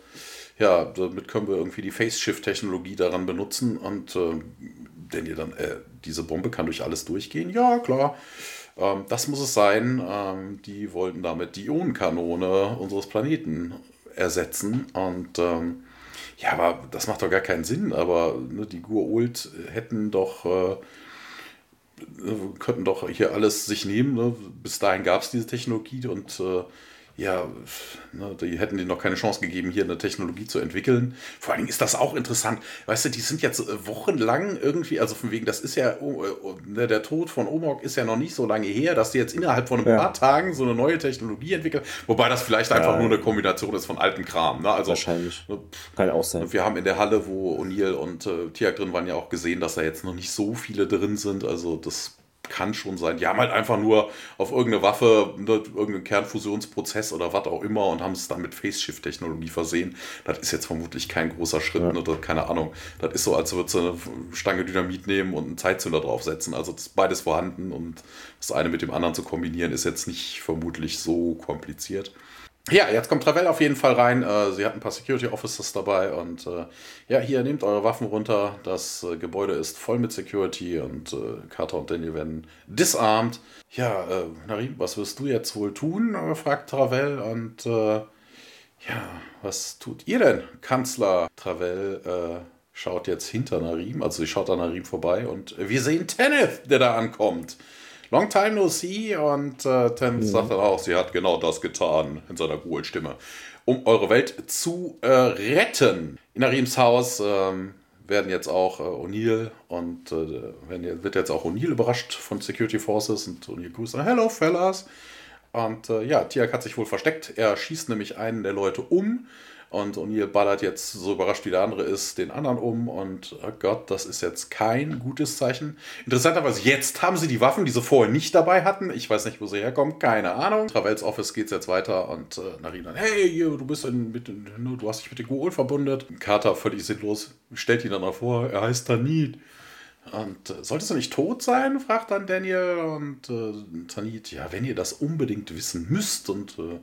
ja, damit können wir irgendwie die Face-Shift-Technologie daran benutzen. Und äh, Daniel dann, äh, diese Bombe kann durch alles durchgehen? Ja, klar. Ähm, das muss es sein. Ähm, die wollten damit die Ionenkanone unseres Planeten ersetzen. Und ähm, ja, aber das macht doch gar keinen Sinn. Aber ne, die Gur-Ult hätten doch. Äh, könnten doch hier alles sich nehmen. Ne? Bis dahin gab es diese Technologie und äh, ja, ne, die hätten denen noch keine Chance gegeben, hier eine Technologie zu entwickeln. Vor allen Dingen ist das auch interessant. Weißt du, die sind jetzt äh, wochenlang irgendwie, also von wegen, das ist ja, oh, oh, ne, der Tod von Omog ist ja noch nicht so lange her, dass die jetzt innerhalb von ein ja. paar Tagen so eine neue Technologie entwickeln. Wobei das vielleicht einfach ja. nur eine Kombination ist von altem Kram. Ne? Also, Wahrscheinlich. Ne, Kann auch sein. Wir haben in der Halle, wo O'Neill und äh, Tiak drin waren, ja auch gesehen, dass da jetzt noch nicht so viele drin sind. Also das kann schon sein. Die haben halt einfach nur auf irgendeine Waffe, ne, irgendeinen Kernfusionsprozess oder was auch immer und haben es dann mit Face-Shift-Technologie versehen. Das ist jetzt vermutlich kein großer Schritt, ja. ne, das, keine Ahnung. Das ist so, als würdest du eine Stange Dynamit nehmen und einen Zeitzünder draufsetzen. Also das ist beides vorhanden und das eine mit dem anderen zu kombinieren, ist jetzt nicht vermutlich so kompliziert. Ja, jetzt kommt Travell auf jeden Fall rein. Äh, sie hat ein paar Security Officers dabei und äh, ja, hier nehmt eure Waffen runter. Das äh, Gebäude ist voll mit Security und Carter und Daniel werden disarmed. Ja, äh, Narim, was wirst du jetzt wohl tun? fragt Travell und ja, was tut ihr denn, Kanzler? Travell schaut jetzt hinter Narim, also sie schaut an Narim vorbei und wir sehen Tenneth, der da ankommt. Long time no see. Und äh, Ten mhm. sagt dann auch, sie hat genau das getan in seiner Google-Stimme, um eure Welt zu äh, retten. In Arims Haus ähm, werden jetzt auch äh, O'Neill und äh, wird jetzt auch O'Neill überrascht von Security Forces und O'Neill grüßt dann, hello fellas. Und äh, ja, Tiak hat sich wohl versteckt. Er schießt nämlich einen der Leute um und O'Neill ballert jetzt, so überrascht wie der andere ist, den anderen um. Und oh Gott, das ist jetzt kein gutes Zeichen. Interessanterweise, jetzt haben sie die Waffen, die sie vorher nicht dabei hatten. Ich weiß nicht, wo sie herkommen, keine Ahnung. Travels Office geht jetzt weiter und äh, Narin dann, hey, du bist in, mit, du hast dich mit den Gool verbundet. Carter völlig sinnlos, stellt ihn dann noch vor, er heißt Tanit. Und äh, solltest du nicht tot sein? fragt dann Daniel. Und äh, Tanit, ja, wenn ihr das unbedingt wissen müsst und äh,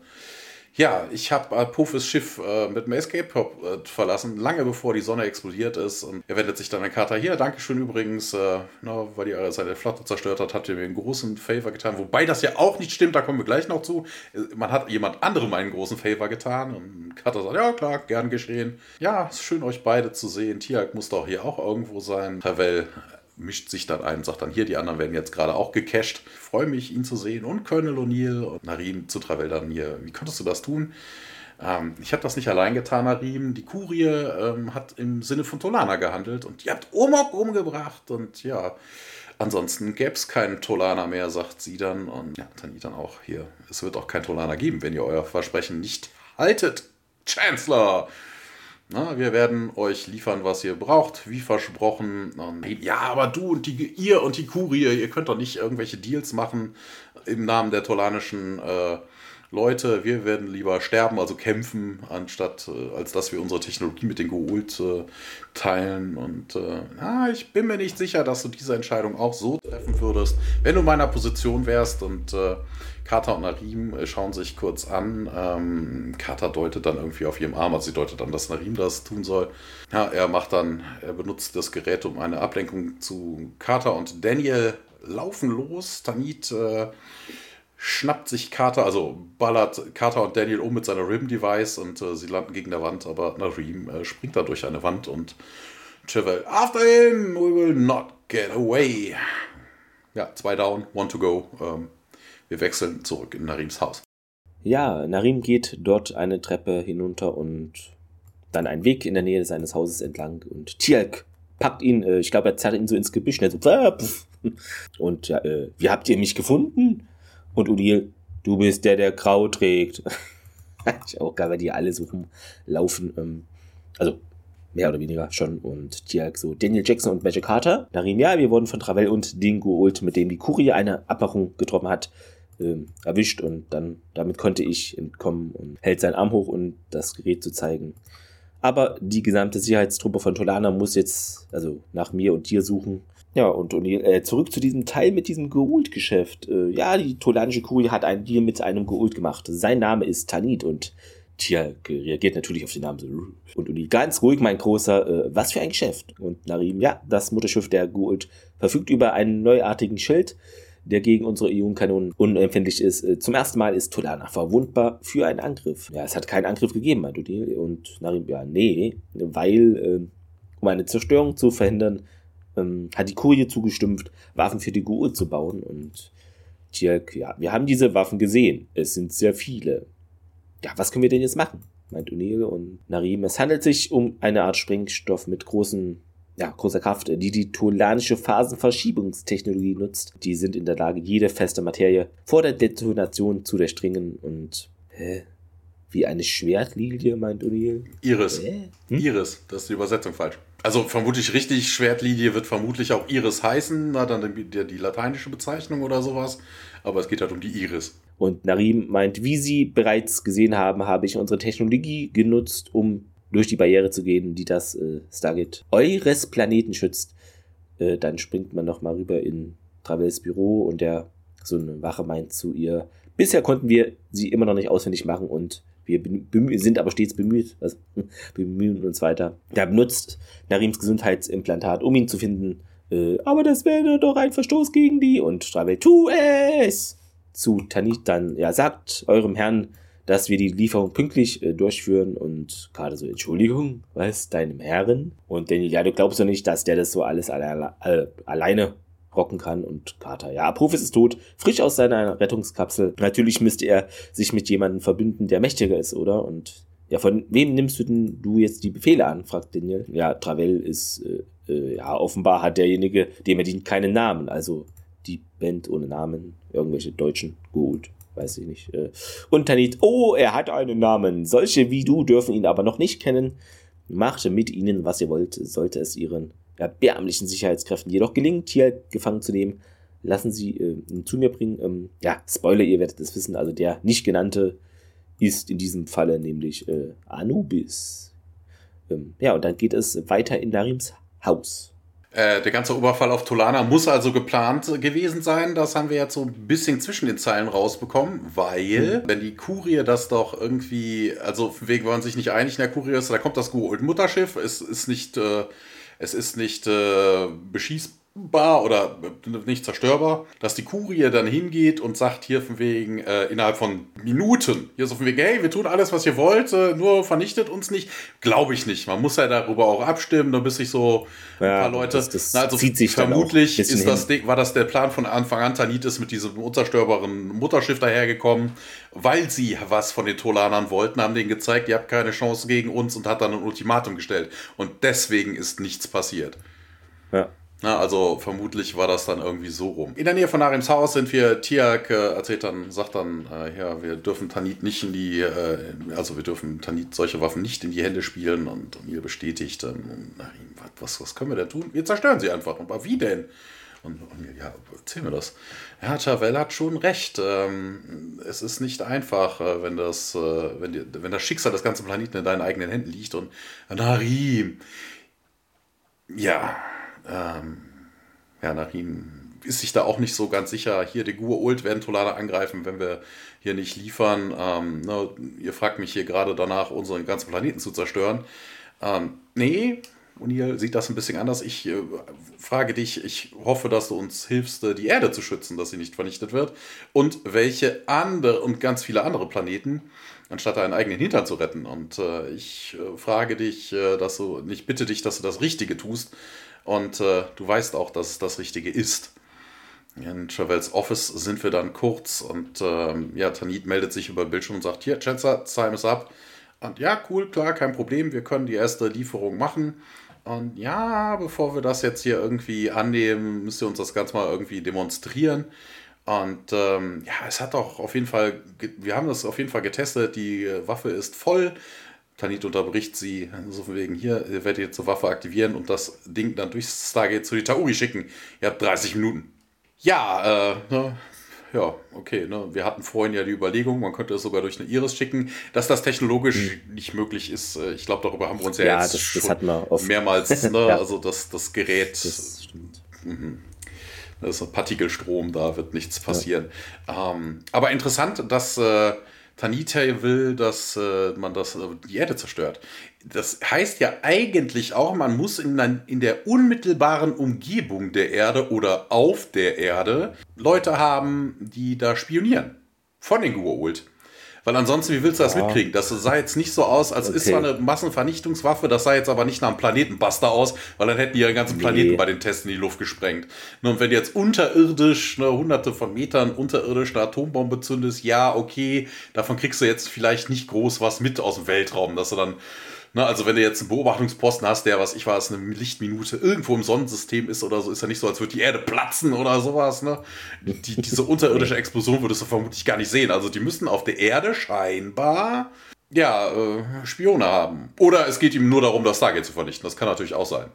ja, ich habe Pofes Schiff äh, mit dem Escape Pop äh, verlassen, lange bevor die Sonne explodiert ist. Und er wendet sich dann an Carter hier. Dankeschön übrigens, äh, na, weil ihr seine Flotte zerstört hat, habt ihr mir einen großen Favor getan. Wobei das ja auch nicht stimmt, da kommen wir gleich noch zu. Äh, man hat jemand anderem einen großen Favor getan. Und Carter sagt, ja klar, gern geschehen. Ja, ist schön euch beide zu sehen. Tiag muss doch hier auch irgendwo sein. Tavel mischt sich dann ein und sagt dann hier, die anderen werden jetzt gerade auch gecached. Freue mich, ihn zu sehen und Colonel O'Neill und Narim zu Travel dann hier. Wie konntest du das tun? Ähm, ich habe das nicht allein getan, Narim. Die Kurie ähm, hat im Sinne von Tolana gehandelt und ihr habt Omok umgebracht und ja. Ansonsten gäbe es keinen Tolana mehr, sagt sie dann. Und ja, Tani dann auch hier. Es wird auch kein Tolana geben, wenn ihr euer Versprechen nicht haltet. Chancellor! Na, wir werden euch liefern, was ihr braucht, wie versprochen. Und, ja, aber du und die, ihr und die Kurie, ihr könnt doch nicht irgendwelche Deals machen im Namen der tolanischen äh, Leute. Wir werden lieber sterben, also kämpfen, anstatt äh, als dass wir unsere Technologie mit den Geult äh, teilen. Und äh, na, ich bin mir nicht sicher, dass du diese Entscheidung auch so treffen würdest, wenn du in meiner Position wärst und äh, Kata und Narim äh, schauen sich kurz an. Ähm, Kata deutet dann irgendwie auf ihrem Arm, also sie deutet an, dass Narim das tun soll. Ja, er macht dann, er benutzt das Gerät, um eine Ablenkung zu Kata und Daniel laufen los. Tanit äh, schnappt sich Carter, also ballert Carter und Daniel um mit seiner Rim-Device und äh, sie landen gegen der Wand, aber Narim äh, springt da durch eine Wand und Chevel, after him, we will not get away. Ja, zwei down, one to go. Ähm, wir wechseln zurück in Narims Haus. Ja, Narim geht dort eine Treppe hinunter und dann einen Weg in der Nähe seines Hauses entlang und Tialk packt ihn, äh, ich glaube, er zerrt ihn so ins Gebüsch, ne, so, und ja, äh, wie habt ihr mich gefunden? Und Udil, du bist der, der Grau trägt. ich auch geil, weil die alle so rumlaufen. Ähm, also mehr oder weniger schon. Und Tiag so Daniel Jackson und Magic Carter. Darin, ja, wir wurden von Travel und Dingo Ult, mit dem die Kurie eine Abmachung getroffen hat, ähm, erwischt und dann damit konnte ich entkommen und hält seinen Arm hoch, um das Gerät zu zeigen. Aber die gesamte Sicherheitstruppe von Tolana muss jetzt, also nach mir und dir suchen. Ja, und, und äh, zurück zu diesem Teil mit diesem Geult-Geschäft. Äh, ja, die tolanische Kurie hat einen Deal mit einem Geult gemacht. Sein Name ist Tanit und Tia reagiert natürlich auf den Namen. Und Uni, ganz ruhig, mein Großer, äh, was für ein Geschäft. Und Narim, ja, das Mutterschiff der Gould verfügt über einen neuartigen Schild, der gegen unsere Ionenkanonen unempfindlich ist. Äh, zum ersten Mal ist Tolana verwundbar für einen Angriff. Ja, es hat keinen Angriff gegeben, meint Udil. Und Narim, ja, nee, weil, äh, um eine Zerstörung zu verhindern, ähm, hat die Kurie zugestimmt, Waffen für die Gould zu bauen. Und Tjörk, ja, wir haben diese Waffen gesehen. Es sind sehr viele ja, was können wir denn jetzt machen? meint O'Neill und Narim. Es handelt sich um eine Art Sprengstoff mit großen, ja, großer Kraft, die die tolanische Phasenverschiebungstechnologie nutzt. Die sind in der Lage, jede feste Materie vor der Detonation zu durchdringen und, hä? Wie eine Schwertlilie, meint O'Neill. Iris. Hm? Iris, das ist die Übersetzung falsch. Also vermutlich richtig, Schwertlilie wird vermutlich auch Iris heißen, na, dann die, die, die lateinische Bezeichnung oder sowas. Aber es geht halt um die Iris. Und Narim meint, wie Sie bereits gesehen haben, habe ich unsere Technologie genutzt, um durch die Barriere zu gehen, die das äh, Stargate eures Planeten schützt. Äh, dann springt man nochmal rüber in Travels Büro und der so eine Wache meint zu ihr, bisher konnten wir sie immer noch nicht auswendig machen und wir sind aber stets bemüht, also bemühen uns weiter. Da benutzt Narims Gesundheitsimplantat, um ihn zu finden. Äh, aber das wäre doch ein Verstoß gegen die und Travel, tu es! zu Tanit dann, ja, sagt eurem Herrn, dass wir die Lieferung pünktlich äh, durchführen und gerade so, Entschuldigung, was, deinem Herren? Und Daniel, ja, du glaubst doch nicht, dass der das so alles alle, alle, alleine rocken kann. Und Carter, ja, Profis ist tot, frisch aus seiner Rettungskapsel. Natürlich müsste er sich mit jemandem verbünden, der mächtiger ist, oder? Und ja, von wem nimmst du denn du jetzt die Befehle an? fragt Daniel. Ja, Travel ist, äh, äh, ja, offenbar hat derjenige, dem er dient, keinen Namen. Also die Band ohne Namen, irgendwelche Deutschen geholt. Weiß ich nicht. Äh. Tanit, oh, er hat einen Namen. Solche wie du dürfen ihn aber noch nicht kennen. Machte mit ihnen, was ihr wollt, sollte es ihren erbärmlichen Sicherheitskräften jedoch gelingen, Tier gefangen zu nehmen. Lassen Sie äh, ihn zu mir bringen. Ähm, ja, Spoiler, ihr werdet es wissen. Also der nicht genannte ist in diesem Falle nämlich äh, Anubis. Ähm, ja, und dann geht es weiter in Darims Haus. Äh, der ganze Überfall auf Tolana muss also geplant gewesen sein. Das haben wir jetzt so ein bisschen zwischen den Zeilen rausbekommen, weil, mhm. wenn die Kurie das doch irgendwie, also wegen, man sich nicht einig in der Kurie ist, da kommt das Mutterschiff, es ist nicht, äh, es ist nicht äh, beschießbar bar oder nicht zerstörbar, dass die Kurie dann hingeht und sagt hier von wegen äh, innerhalb von Minuten, hier so von wegen, hey, wir tun alles, was ihr wollt, äh, nur vernichtet uns nicht. Glaube ich nicht. Man muss ja darüber auch abstimmen, da bis sich so ein ja, paar Leute. Das, das na, also zieht sich vermutlich ist das Ding, war das der Plan von Anfang an. Tanit ist mit diesem unzerstörbaren Mutterschiff dahergekommen, weil sie was von den Tolanern wollten, haben denen gezeigt, ihr habt keine Chance gegen uns und hat dann ein Ultimatum gestellt. Und deswegen ist nichts passiert. Ja. Na, also vermutlich war das dann irgendwie so rum. In der Nähe von Narims Haus sind wir, Tiak äh, erzählt dann, sagt dann, äh, ja, wir dürfen Tanit nicht in die, äh, also wir dürfen Tanit solche Waffen nicht in die Hände spielen und, und ihr bestätigt Narim, was, was können wir denn tun? Wir zerstören sie einfach. Aber wie denn? Und, und ja, erzähl mir das. Ja, Tavel hat schon recht. Ähm, es ist nicht einfach, äh, wenn das, äh, wenn, die, wenn das Schicksal des ganzen Planeten in deinen eigenen Händen liegt. Und Narim, ja, ähm, ja, Narin ist sich da auch nicht so ganz sicher. Hier, die Gur Ult werden Tolana angreifen, wenn wir hier nicht liefern. Ähm, ne, ihr fragt mich hier gerade danach, unseren ganzen Planeten zu zerstören. Ähm, nee, O'Neill sieht das ein bisschen anders. Ich äh, frage dich, ich hoffe, dass du uns hilfst, äh, die Erde zu schützen, dass sie nicht vernichtet wird. Und welche andere und ganz viele andere Planeten, anstatt deinen eigenen Hintern zu retten. Und äh, ich äh, frage dich, äh, dass du, ich bitte dich, dass du das Richtige tust und äh, du weißt auch, dass es das Richtige ist. In Travels Office sind wir dann kurz und ähm, ja, Tanit meldet sich über Bildschirm und sagt, hier, Chatzer, time is up. Und ja, cool, klar, kein Problem, wir können die erste Lieferung machen. Und ja, bevor wir das jetzt hier irgendwie annehmen, müsst ihr uns das Ganze mal irgendwie demonstrieren. Und ähm, ja, es hat doch auf jeden Fall, wir haben das auf jeden Fall getestet, die Waffe ist voll. Tanit unterbricht sie, so von wegen, hier, ihr werdet jetzt zur Waffe aktivieren und das Ding dann durchs Stargate zu die Tauri schicken. Ihr habt 30 Minuten. Ja, äh, ne, ja, okay, ne, wir hatten vorhin ja die Überlegung, man könnte es sogar durch eine Iris schicken, dass das technologisch hm. nicht möglich ist. Äh, ich glaube, darüber haben wir uns ja, ja jetzt das, das schon oft. mehrmals, ne, ja. also das, das Gerät. Das stimmt. Mhm. Das ist ein Partikelstrom, da wird nichts passieren. Ja. Ähm, aber interessant, dass äh, Tanita will, dass äh, man das, äh, die Erde zerstört. Das heißt ja eigentlich auch, man muss in, in der unmittelbaren Umgebung der Erde oder auf der Erde Leute haben, die da spionieren. Von den Gua'uld. Weil ansonsten, wie willst du das ja. mitkriegen? Das sah jetzt nicht so aus, als okay. ist zwar eine Massenvernichtungswaffe, das sah jetzt aber nicht nach einem Planetenbuster aus, weil dann hätten die ihren ganzen Planeten nee. bei den Tests in die Luft gesprengt. Und wenn du jetzt unterirdisch, ne, hunderte von Metern unterirdisch eine Atombombe zündest, ja, okay, davon kriegst du jetzt vielleicht nicht groß was mit aus dem Weltraum, dass du dann Ne, also wenn du jetzt einen Beobachtungsposten hast, der, was ich weiß, eine Lichtminute irgendwo im Sonnensystem ist oder so, ist ja nicht so, als würde die Erde platzen oder sowas. Ne? Die, diese unterirdische Explosion würdest du vermutlich gar nicht sehen. Also die müssten auf der Erde scheinbar ja, äh, Spione haben. Oder es geht ihm nur darum, das Stargate zu vernichten. Das kann natürlich auch sein.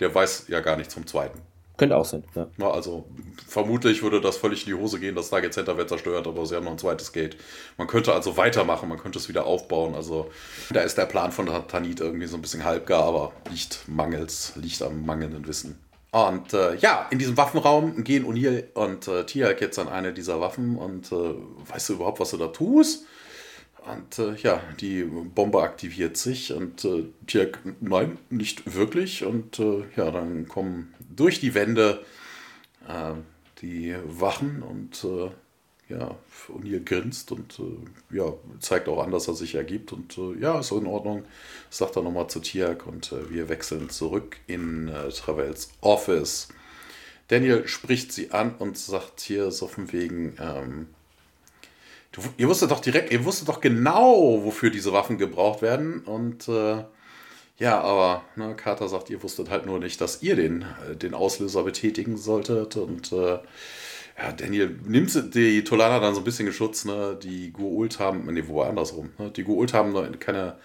Der weiß ja gar nichts vom Zweiten. Könnte auch sein, ja. Na, also vermutlich würde das völlig in die Hose gehen, das Stargate Center wird zerstört, aber sie haben noch ein zweites Gate. Man könnte also weitermachen, man könnte es wieder aufbauen. Also da ist der Plan von Tanit irgendwie so ein bisschen halbgar, aber liegt mangels, liegt am mangelnden Wissen. Und äh, ja, in diesem Waffenraum gehen O'Neill und äh, Tiak jetzt an eine dieser Waffen und äh, weißt du überhaupt, was du da tust? Und äh, ja, die Bombe aktiviert sich und äh, Tiak, nein, nicht wirklich. Und äh, ja, dann kommen durch die Wände äh, die Wachen und äh, ja, O'Neill grinst und äh, ja, zeigt auch an, dass er sich ergibt und äh, ja, ist in Ordnung. Sagt er nochmal zu Tiak und äh, wir wechseln zurück in äh, Travels Office. Daniel spricht sie an und sagt hier so von wegen, ähm, du, ihr wusstet doch direkt, ihr wusstet doch genau, wofür diese Waffen gebraucht werden. Und äh, ja, aber ne, Carter sagt, ihr wusstet halt nur nicht, dass ihr den, äh, den Auslöser betätigen solltet. Und äh, ja, Daniel nimmt die Tolana dann so ein bisschen geschützt. Ne? Die Guult haben, nee, wo andersrum. Ne? Die Guult haben keine,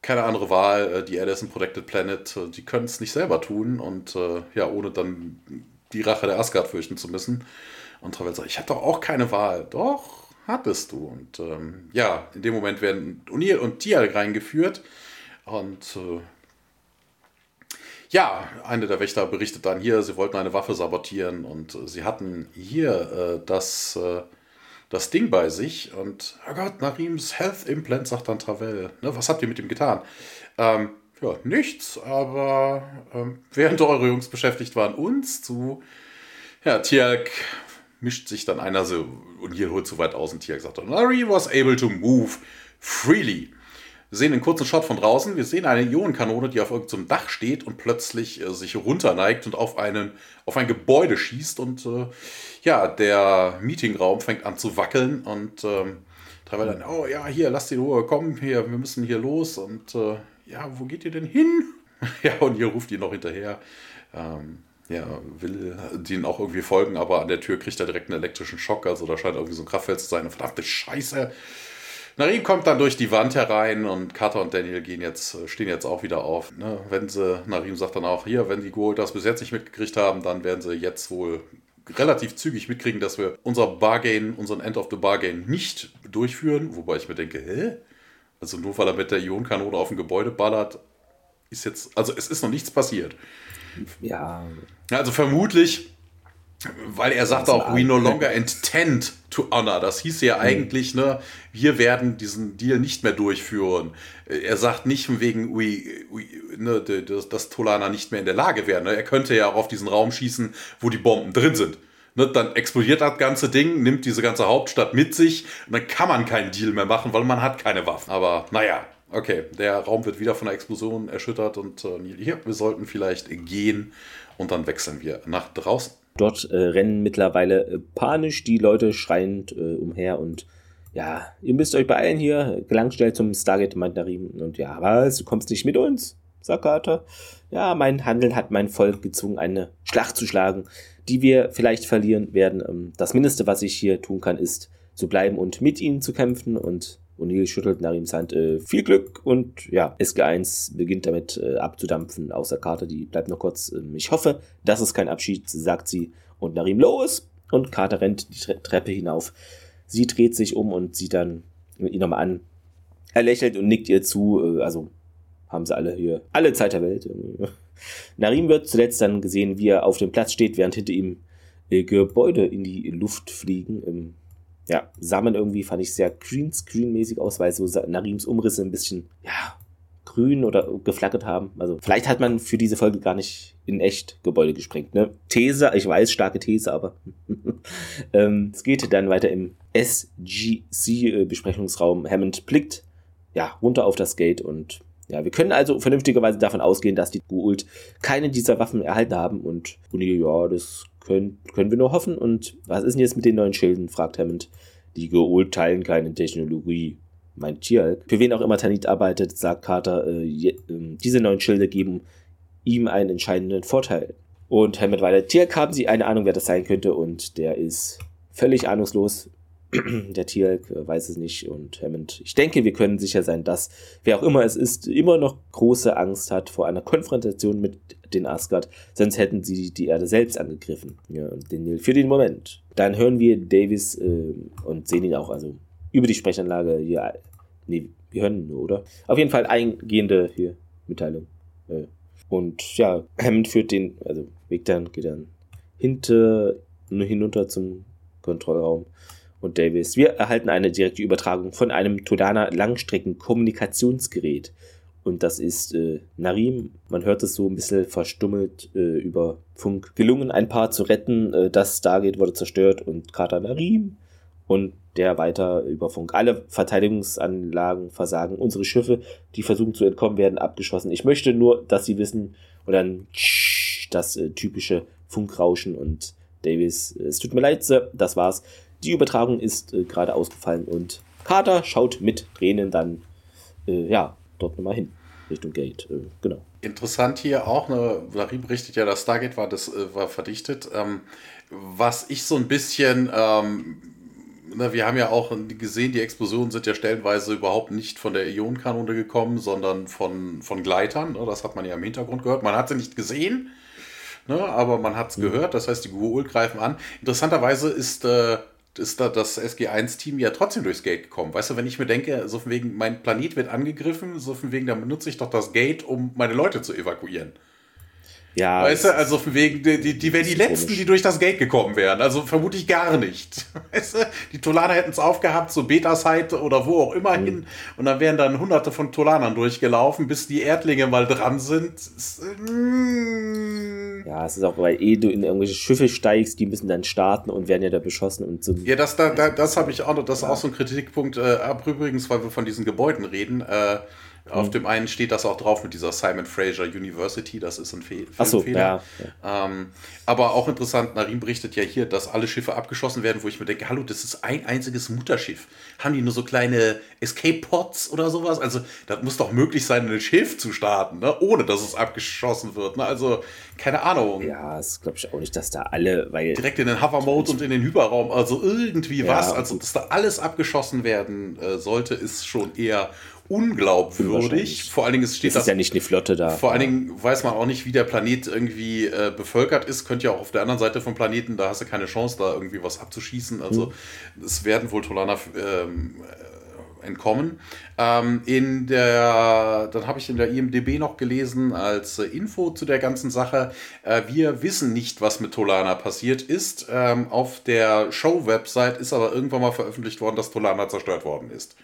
keine andere Wahl. Äh, die Erde ist ein Protected Planet. Äh, die können es nicht selber tun. Und äh, ja, ohne dann die Rache der Asgard fürchten zu müssen. Und Travel sagt, ich habe doch auch keine Wahl. Doch, hattest du. Und ähm, ja, in dem Moment werden O'Neill und Tial reingeführt. Und äh, ja, eine der Wächter berichtet dann hier, sie wollten eine Waffe sabotieren und äh, sie hatten hier äh, das, äh, das Ding bei sich. Und, oh Gott, Narims Health Implant, sagt dann Travel. Ne, was habt ihr mit ihm getan? Ähm, ja, nichts, aber ähm, während eure Jungs beschäftigt waren, uns zu. Ja, Tiag mischt sich dann einer so und hier holt zu weit aus und Tiag sagt dann, Larry was able to move freely. Wir sehen einen kurzen Shot von draußen. Wir sehen eine Ionenkanone, die auf irgendeinem Dach steht und plötzlich äh, sich runterneigt und auf, einen, auf ein Gebäude schießt. Und äh, ja, der Meetingraum fängt an zu wackeln. Und ähm, Travel dann, oh ja, hier, lasst die Ruhe, komm, hier, wir müssen hier los. Und äh, ja, wo geht ihr denn hin? ja, und ihr ruft ihn noch hinterher. Ähm, ja, will denen auch irgendwie folgen, aber an der Tür kriegt er direkt einen elektrischen Schock. Also da scheint irgendwie so ein Kraftfeld zu sein. Verdammte Scheiße. Narin kommt dann durch die Wand herein und Carter und Daniel gehen jetzt, stehen jetzt auch wieder auf. Ne? Wenn sie, Narim sagt dann auch, hier, wenn die Gold das bis jetzt nicht mitgekriegt haben, dann werden sie jetzt wohl relativ zügig mitkriegen, dass wir unser Bargain, unseren End of the Bargain nicht durchführen. Wobei ich mir denke, hä? Also nur weil er mit der Ionenkanone auf ein Gebäude ballert, ist jetzt, also es ist noch nichts passiert. Ja. Also vermutlich, weil er sagt auch, we no longer intend to honor. Das hieß ja hm. eigentlich, ne, wir werden diesen Deal nicht mehr durchführen. Er sagt nicht wegen, we, we, ne, dass, dass Tolana nicht mehr in der Lage wäre. Ne? Er könnte ja auch auf diesen Raum schießen, wo die Bomben drin sind. Ne, dann explodiert das ganze Ding, nimmt diese ganze Hauptstadt mit sich und dann kann man keinen Deal mehr machen, weil man hat keine Waffen. Aber naja, okay, der Raum wird wieder von der Explosion erschüttert und äh, hier, wir sollten vielleicht gehen und dann wechseln wir nach draußen. Dort äh, rennen mittlerweile äh, panisch die Leute schreiend äh, umher und ja, ihr müsst euch beeilen hier, gelangt zum Stargate, meint Narim. Und ja, was, du kommst nicht mit uns? sagt Carter. Ja, mein Handeln hat mein Volk gezwungen, eine Schlacht zu schlagen die wir vielleicht verlieren werden. Ähm, das Mindeste, was ich hier tun kann, ist zu bleiben und mit ihnen zu kämpfen. Und O'Neill schüttelt ihm Hand. Äh, viel Glück und ja, SG1 beginnt damit äh, abzudampfen. Außer Carter, die bleibt noch kurz. Ähm, ich hoffe, das ist kein Abschied, sagt sie. Und nach ihm los. Und Carter rennt die Tre Treppe hinauf. Sie dreht sich um und sieht dann ihn nochmal an. Er lächelt und nickt ihr zu. Äh, also haben sie alle hier alle Zeit der Welt. Narim wird zuletzt dann gesehen, wie er auf dem Platz steht, während hinter ihm äh, Gebäude in die Luft fliegen. Ja, sah man irgendwie, fand ich sehr Greenscreen-mäßig aus, weil so Narims Umrisse ein bisschen, ja, grün oder geflackert haben. Also vielleicht hat man für diese Folge gar nicht in echt Gebäude gesprengt. Ne? These, ich weiß, starke These, aber ähm, es geht dann weiter im SGC-Besprechungsraum. Hammond blickt ja runter auf das Gate und ja, wir können also vernünftigerweise davon ausgehen, dass die Goult keine dieser Waffen erhalten haben und O'Neill, ja, das können, können wir nur hoffen. Und was ist denn jetzt mit den neuen Schilden? fragt Hammond. Die Goult teilen keine Technologie, meint Tialk. Für wen auch immer Tanit arbeitet, sagt Carter, äh, je, äh, diese neuen Schilde geben ihm einen entscheidenden Vorteil. Und Hammond weiter, Tialk haben sie eine Ahnung, wer das sein könnte und der ist völlig ahnungslos. der Tierk weiß es nicht und Hammond, ich denke, wir können sicher sein, dass wer auch immer es ist, immer noch große Angst hat vor einer Konfrontation mit den Asgard, sonst hätten sie die Erde selbst angegriffen. Ja, den Nil für den Moment. Dann hören wir Davis äh, und sehen ihn auch, also über die Sprechanlage hier. Nee, wir hören ihn nur, oder? Auf jeden Fall eingehende hier Mitteilung. Äh, und ja, Hammond führt den, also Weg dann, geht dann hinter, hinunter zum Kontrollraum und Davis. Wir erhalten eine direkte Übertragung von einem Todana Langstrecken-Kommunikationsgerät. Und das ist äh, Narim. Man hört es so ein bisschen verstummelt äh, über Funk. Gelungen, ein Paar zu retten. Äh, das Stargate wurde zerstört und Carter Narim. Und der weiter über Funk. Alle Verteidigungsanlagen versagen. Unsere Schiffe, die versuchen zu entkommen, werden abgeschossen. Ich möchte nur, dass sie wissen, und dann das äh, typische Funkrauschen und Davis, es tut mir leid, Sir, das war's. Die Übertragung ist äh, gerade ausgefallen und Carter schaut mit Tränen dann, äh, ja, dort nochmal hin, Richtung Gate, äh, genau. Interessant hier auch, ne, Larry berichtet ja, das Stargate war, das, äh, war verdichtet. Ähm, was ich so ein bisschen, ähm, na, wir haben ja auch gesehen, die Explosionen sind ja stellenweise überhaupt nicht von der Ionenkanone gekommen, sondern von, von Gleitern. Ne, das hat man ja im Hintergrund gehört. Man hat sie nicht gesehen, ne, aber man hat es mhm. gehört. Das heißt, die Guul greifen an. Interessanterweise ist äh, ist da das SG1-Team ja trotzdem durchs Gate gekommen. Weißt du, wenn ich mir denke, so von wegen, mein Planet wird angegriffen, so von wegen, dann benutze ich doch das Gate, um meine Leute zu evakuieren. Ja. Weißt du, also von wegen, die, die, die wären die Letzten, komisch. die durch das Gate gekommen wären. Also vermute ich gar nicht. Weißt du, die Tolaner hätten es aufgehabt, so Beta-Site oder wo auch immer mhm. hin. Und dann wären dann hunderte von Tolanern durchgelaufen, bis die Erdlinge mal dran sind. Mm. Ja, es ist auch, weil eh du in irgendwelche Schiffe steigst, die müssen dann starten und werden ja da beschossen und so. Ja, das, da, da, das habe ich auch noch, das ist auch so ein Kritikpunkt. Äh, übrigens, weil wir von diesen Gebäuden reden, äh, auf mhm. dem einen steht das auch drauf mit dieser Simon Fraser University, das ist ein Fe so, ja, ja. Ähm, aber auch interessant, Narim berichtet ja hier, dass alle Schiffe abgeschossen werden, wo ich mir denke, hallo, das ist ein einziges Mutterschiff. Haben die nur so kleine Escape-Pods oder sowas? Also, das muss doch möglich sein, ein Schiff zu starten, ne? ohne dass es abgeschossen wird. Ne? Also, keine Ahnung. Ja, das glaube ich auch nicht, dass da alle, weil. Direkt in den Hover-Mode und in den Hyperraum, also irgendwie ja, was. Also, dass da alles abgeschossen werden äh, sollte, ist schon eher unglaubwürdig. Vor allen Dingen es steht es ist das, ja nicht eine Flotte da. Vor allen Dingen weiß man auch nicht, wie der Planet irgendwie äh, bevölkert ist. Könnte ja auch auf der anderen Seite vom Planeten, da hast du keine Chance, da irgendwie was abzuschießen. Also hm. es werden wohl Tolaner ähm, äh, entkommen. Ähm, in der, dann habe ich in der IMDB noch gelesen als äh, Info zu der ganzen Sache. Äh, wir wissen nicht, was mit Tolana passiert ist. Ähm, auf der Show-Website ist aber irgendwann mal veröffentlicht worden, dass Tolana zerstört worden ist.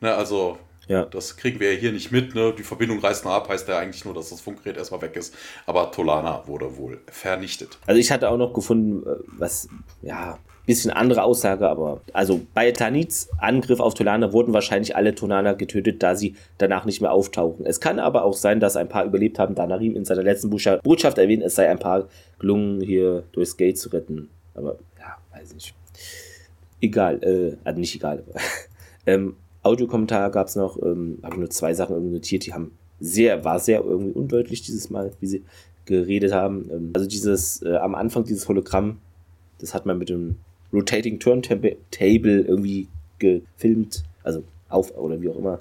Ne, also ja. Das kriegen wir ja hier nicht mit. Ne? Die Verbindung reißt nur ab, heißt ja eigentlich nur, dass das Funkgerät erstmal weg ist. Aber Tolana wurde wohl vernichtet. Also ich hatte auch noch gefunden, äh, was, ja, bisschen andere Aussage, aber also bei Tanits Angriff auf Tolana wurden wahrscheinlich alle Tolaner getötet, da sie danach nicht mehr auftauchen. Es kann aber auch sein, dass ein paar überlebt haben, da Narim in seiner letzten Botschaft erwähnt, es sei ein paar gelungen, hier durchs Gate zu retten. Aber ja, weiß nicht. Egal, äh, also nicht egal. ähm, Audiokommentar gab es noch, ähm, habe ich nur zwei Sachen irgendwie notiert, die haben sehr, war sehr irgendwie undeutlich dieses Mal, wie sie geredet haben. Ähm, also dieses, äh, am Anfang dieses Hologramm, das hat man mit dem Rotating Turntable irgendwie gefilmt, also auf oder wie auch immer,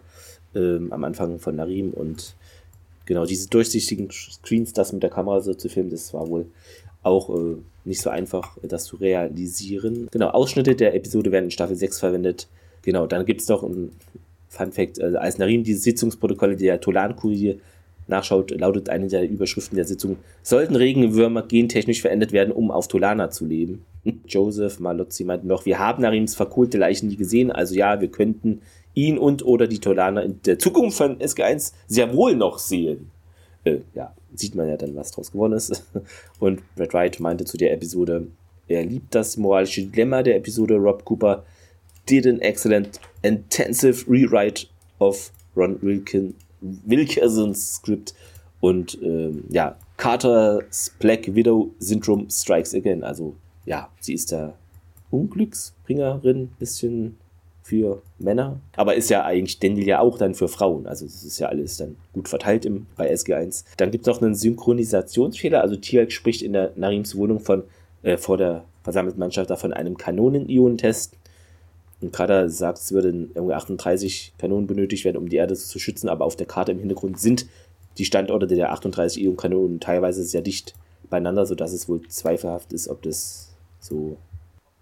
ähm, am Anfang von Narim und genau diese durchsichtigen Screens, das mit der Kamera so zu filmen, das war wohl auch äh, nicht so einfach, das zu realisieren. Genau, Ausschnitte der Episode werden in Staffel 6 verwendet. Genau, dann gibt es doch ein Fun Fact, also als Narim diese Sitzungsprotokolle der Tolan-Kurier nachschaut, lautet eine der Überschriften der Sitzung, sollten Regenwürmer gentechnisch verändert werden, um auf Tolana zu leben? Joseph Malozzi meinte noch, wir haben Narims verkohlte Leichen nie gesehen, also ja, wir könnten ihn und oder die Tolaner in der Zukunft von SG1 sehr wohl noch sehen. Äh, ja, sieht man ja dann, was draus geworden ist. Und Brad Wright meinte zu der Episode, er liebt das moralische Dilemma der Episode. Rob Cooper did an excellent intensive rewrite of Ron Wilkin, Wilkersons Script und ähm, ja, Carter's Black Widow Syndrome strikes again. Also ja, sie ist da Unglücksbringerin, bisschen für Männer, aber ist ja eigentlich Daniel ja auch dann für Frauen. Also das ist ja alles dann gut verteilt im, bei SG1. Dann gibt es noch einen Synchronisationsfehler. Also Tialk spricht in der Narims Wohnung von äh, vor der versammelten Mannschaft davon einem Kanonen-Ionentest. Und Kader sagt, es würden irgendwie 38 Kanonen benötigt werden, um die Erde zu schützen, aber auf der Karte im Hintergrund sind die Standorte der 38 Ionen-Kanonen teilweise sehr dicht beieinander, sodass es wohl zweifelhaft ist, ob das so,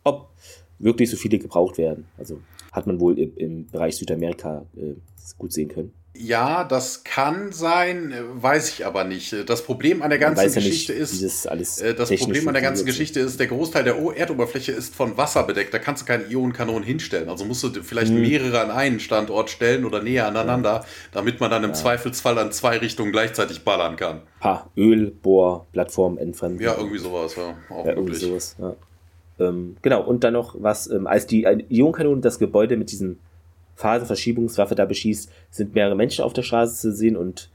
ob wirklich so viele gebraucht werden. Also hat man wohl im, im Bereich Südamerika äh, gut sehen können. Ja, das kann sein, weiß ich aber nicht. Das Problem an der ganzen ja Geschichte nicht, ist, äh, das Problem an der ganzen Geschichte ist, der Großteil der Erdoberfläche ist von Wasser bedeckt. Da kannst du keine Ionenkanonen hinstellen. Also musst du vielleicht hm. mehrere an einen Standort stellen oder näher aneinander, ja. damit man dann im ja. Zweifelsfall an zwei Richtungen gleichzeitig ballern kann. Ha, Öl, Bohr, Plattform, entfernen. Ja, irgendwie sowas, ja. Auch ja, irgendwie sowas. Ähm, genau, und dann noch was, ähm, als die Ionenkanonen das Gebäude mit diesen Phasenverschiebungswaffe da beschießt, sind mehrere Menschen auf der Straße zu sehen und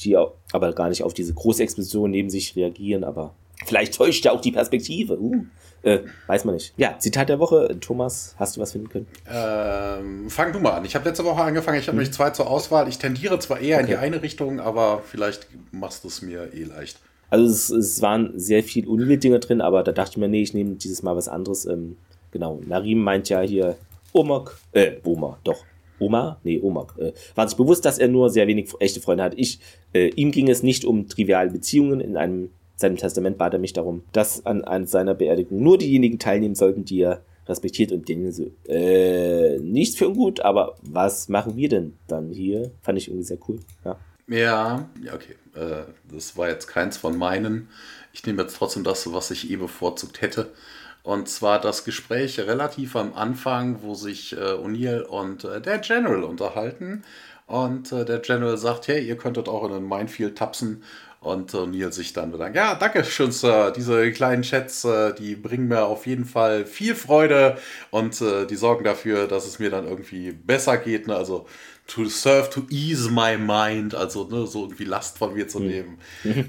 die aber gar nicht auf diese große Explosion neben sich reagieren, aber Vielleicht täuscht ja auch die Perspektive. Uh. Äh, weiß man nicht. Ja, Zitat der Woche. Thomas, hast du was finden können? Ähm, fang du mal an. Ich habe letzte Woche angefangen. Ich habe hm. nämlich zwei zur Auswahl. Ich tendiere zwar eher okay. in die eine Richtung, aber vielleicht machst du es mir eh leicht. Also es, es waren sehr viel Unwill-Dinge drin, aber da dachte ich mir, nee, ich nehme dieses Mal was anderes. Ähm, genau, Narim meint ja hier Omok, äh, Oma, doch. Oma? Nee, Omak. Äh, war sich bewusst, dass er nur sehr wenig echte Freunde hat. Ich, äh, ihm ging es nicht um triviale Beziehungen. In einem seinem Testament bat er mich darum, dass an, an seiner Beerdigung nur diejenigen teilnehmen sollten, die er respektiert und denen so, äh, nichts für ungut, aber was machen wir denn dann hier? Fand ich irgendwie sehr cool, ja. Ja, ja, okay. Äh, das war jetzt keins von meinen. Ich nehme jetzt trotzdem das, was ich eh bevorzugt hätte. Und zwar das Gespräch relativ am Anfang, wo sich äh, O'Neill und äh, der General unterhalten. Und äh, der General sagt, hey, ihr könntet auch in ein Minefield tapsen. Und O'Neill sich dann bedankt. Ja, danke schön, Sir. Diese kleinen Chats, äh, die bringen mir auf jeden Fall viel Freude und äh, die sorgen dafür, dass es mir dann irgendwie besser geht. Ne? Also to serve, to ease my mind, also ne, so irgendwie Last von mir zu hm. nehmen.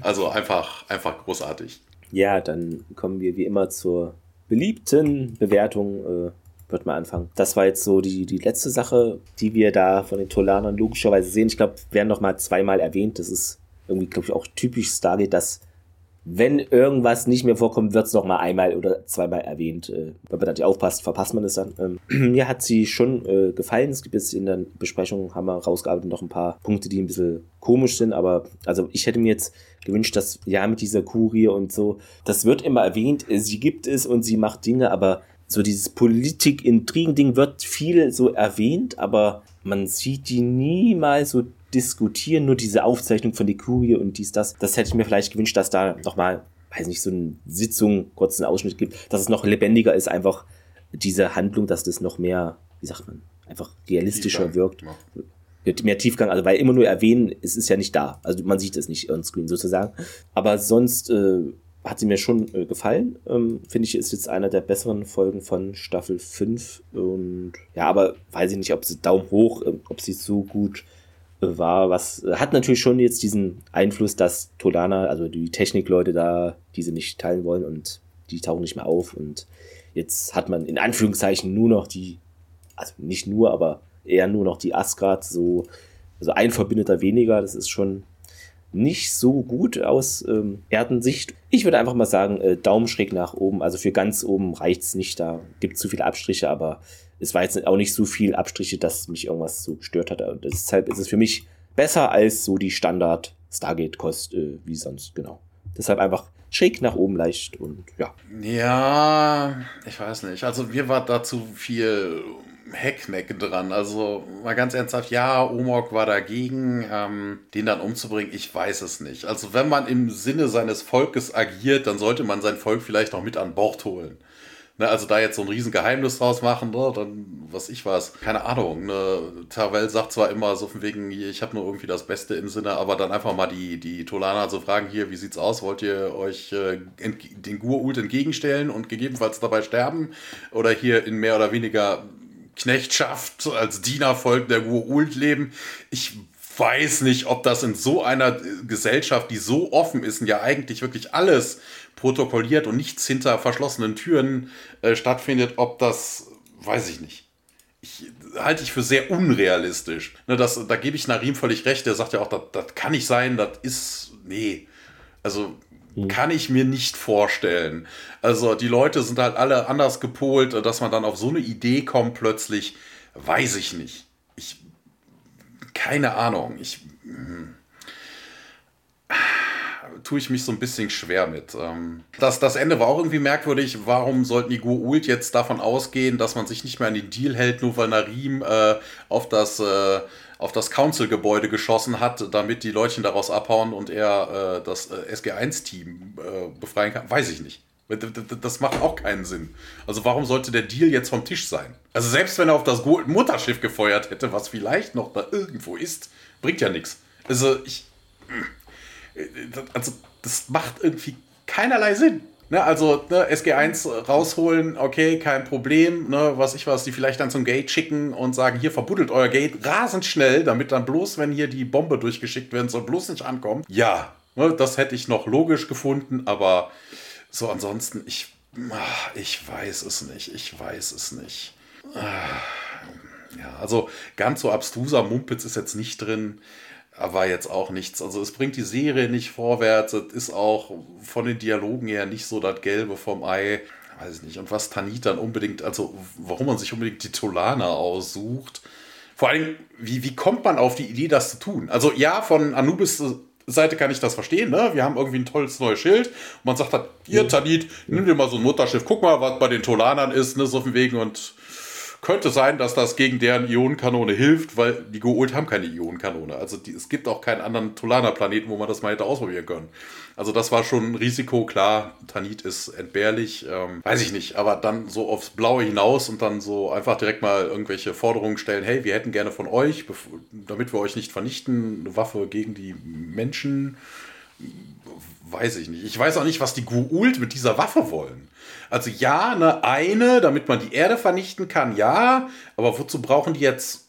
Also einfach, einfach großartig. Ja, dann kommen wir wie immer zur beliebten Bewertung. Äh, wird mal anfangen. Das war jetzt so die, die letzte Sache, die wir da von den Tolanern logischerweise sehen. Ich glaube, werden noch mal zweimal erwähnt. Das ist irgendwie, glaube ich, auch typisch Stargate, dass wenn irgendwas nicht mehr vorkommt, wird es noch mal einmal oder zweimal erwähnt. Äh, wenn man da nicht aufpasst, verpasst man es dann. Ähm, mir hat sie schon äh, gefallen. Es gibt jetzt in der Besprechung, haben wir rausgearbeitet, noch ein paar Punkte, die ein bisschen komisch sind. Aber also ich hätte mir jetzt gewünscht, dass ja mit dieser Kurie und so, das wird immer erwähnt, sie gibt es und sie macht Dinge, aber so dieses Politik-Intrigen-Ding wird viel so erwähnt, aber man sieht die niemals so diskutieren, nur diese Aufzeichnung von der Kurie und dies, das. Das hätte ich mir vielleicht gewünscht, dass da nochmal, weiß nicht, so eine Sitzung, kurz einen Ausschnitt gibt, dass es noch lebendiger ist, einfach diese Handlung, dass das noch mehr, wie sagt man, einfach realistischer Tiefgang. wirkt. Ja. Mehr Tiefgang, also weil immer nur erwähnen, es ist ja nicht da. Also man sieht es nicht on screen sozusagen. Aber sonst äh, hat sie mir schon äh, gefallen. Ähm, Finde ich, ist jetzt einer der besseren Folgen von Staffel 5. Und ja, aber weiß ich nicht, ob sie Daumen hoch, äh, ob sie so gut war, was hat natürlich schon jetzt diesen Einfluss, dass Tolana, also die Technikleute da, diese nicht teilen wollen und die tauchen nicht mehr auf. Und jetzt hat man in Anführungszeichen nur noch die, also nicht nur, aber eher nur noch die Asgard, so, also ein Verbündeter weniger, das ist schon nicht so gut aus ähm, Erdensicht. Ich würde einfach mal sagen, äh, Daumen schräg nach oben, also für ganz oben reicht's nicht, da gibt es zu viele Abstriche, aber es war jetzt auch nicht so viel Abstriche, dass mich irgendwas so gestört hat. Und deshalb ist es für mich besser als so die Standard Stargate-Kost äh, wie sonst, genau. Deshalb einfach schräg nach oben leicht und ja. Ja, ich weiß nicht. Also mir war dazu viel Heckmeck dran. Also mal ganz ernsthaft, ja, Omok war dagegen, ähm, den dann umzubringen. Ich weiß es nicht. Also wenn man im Sinne seines Volkes agiert, dann sollte man sein Volk vielleicht noch mit an Bord holen. Ne, also da jetzt so ein Riesengeheimnis draus machen, ne, dann was ich weiß, keine Ahnung. Ne, Tavel sagt zwar immer so von wegen, ich habe nur irgendwie das Beste im Sinne, aber dann einfach mal die, die Tolaner so fragen, hier, wie sieht's aus? Wollt ihr euch äh, den Gur-Ult entgegenstellen und gegebenenfalls dabei sterben? Oder hier in mehr oder weniger Knechtschaft als Dienervolk der Gur-Ult leben? Ich weiß nicht, ob das in so einer Gesellschaft, die so offen ist und ja eigentlich wirklich alles protokolliert und nichts hinter verschlossenen Türen äh, stattfindet, ob das, weiß ich nicht. Ich, halte ich für sehr unrealistisch. Ne, das, da gebe ich Narim völlig recht. Der sagt ja auch, das, kann nicht sein, das ist, nee. Also. Kann ich mir nicht vorstellen. Also die Leute sind halt alle anders gepolt, dass man dann auf so eine Idee kommt plötzlich, weiß ich nicht. Ich, keine Ahnung. Ich, hm tue ich mich so ein bisschen schwer mit. Ähm, das, das Ende war auch irgendwie merkwürdig. Warum sollten die Goa'uld jetzt davon ausgehen, dass man sich nicht mehr an den Deal hält, nur weil Narim äh, auf das, äh, auf das Council-Gebäude geschossen hat, damit die Leutchen daraus abhauen und er äh, das äh, SG-1-Team äh, befreien kann? Weiß ich nicht. Das macht auch keinen Sinn. Also warum sollte der Deal jetzt vom Tisch sein? Also selbst wenn er auf das Mutterschiff gefeuert hätte, was vielleicht noch da irgendwo ist, bringt ja nichts. Also ich... Mh. Also, das macht irgendwie keinerlei Sinn. Ne, also ne, SG1 rausholen, okay, kein Problem. Ne, was ich was, die vielleicht dann zum Gate schicken und sagen, hier verbuddelt euer Gate rasend schnell, damit dann bloß, wenn hier die Bombe durchgeschickt werden soll, bloß nicht ankommen. Ja, Ne, das hätte ich noch logisch gefunden, aber so ansonsten, ich, ah, ich weiß es nicht. Ich weiß es nicht. Ah, ja, also ganz so abstruser Mumpitz ist jetzt nicht drin, aber jetzt auch nichts. Also es bringt die Serie nicht vorwärts. Es ist auch von den Dialogen her nicht so das Gelbe vom Ei. Weiß ich nicht. Und was Tanit dann unbedingt, also warum man sich unbedingt die Tolana aussucht. Vor allem, wie, wie kommt man auf die Idee, das zu tun? Also ja, von Anubis Seite kann ich das verstehen, ne? Wir haben irgendwie ein tolles neues Schild und man sagt halt, hier, Tanit, nimm dir mal so ein Mutterschiff, guck mal, was bei den Tolanern ist, ne, so auf dem Weg und könnte sein, dass das gegen deren Ionenkanone hilft, weil die Goult haben keine Ionenkanone. Also die, es gibt auch keinen anderen Tolaner-Planeten, wo man das mal hätte ausprobieren können. Also das war schon ein Risiko, klar, Tanit ist entbehrlich, ähm, weiß ich nicht, aber dann so aufs Blaue hinaus und dann so einfach direkt mal irgendwelche Forderungen stellen, hey, wir hätten gerne von euch, damit wir euch nicht vernichten, eine Waffe gegen die Menschen, weiß ich nicht. Ich weiß auch nicht, was die Guult mit dieser Waffe wollen. Also ja, eine, eine, damit man die Erde vernichten kann, ja, aber wozu brauchen die jetzt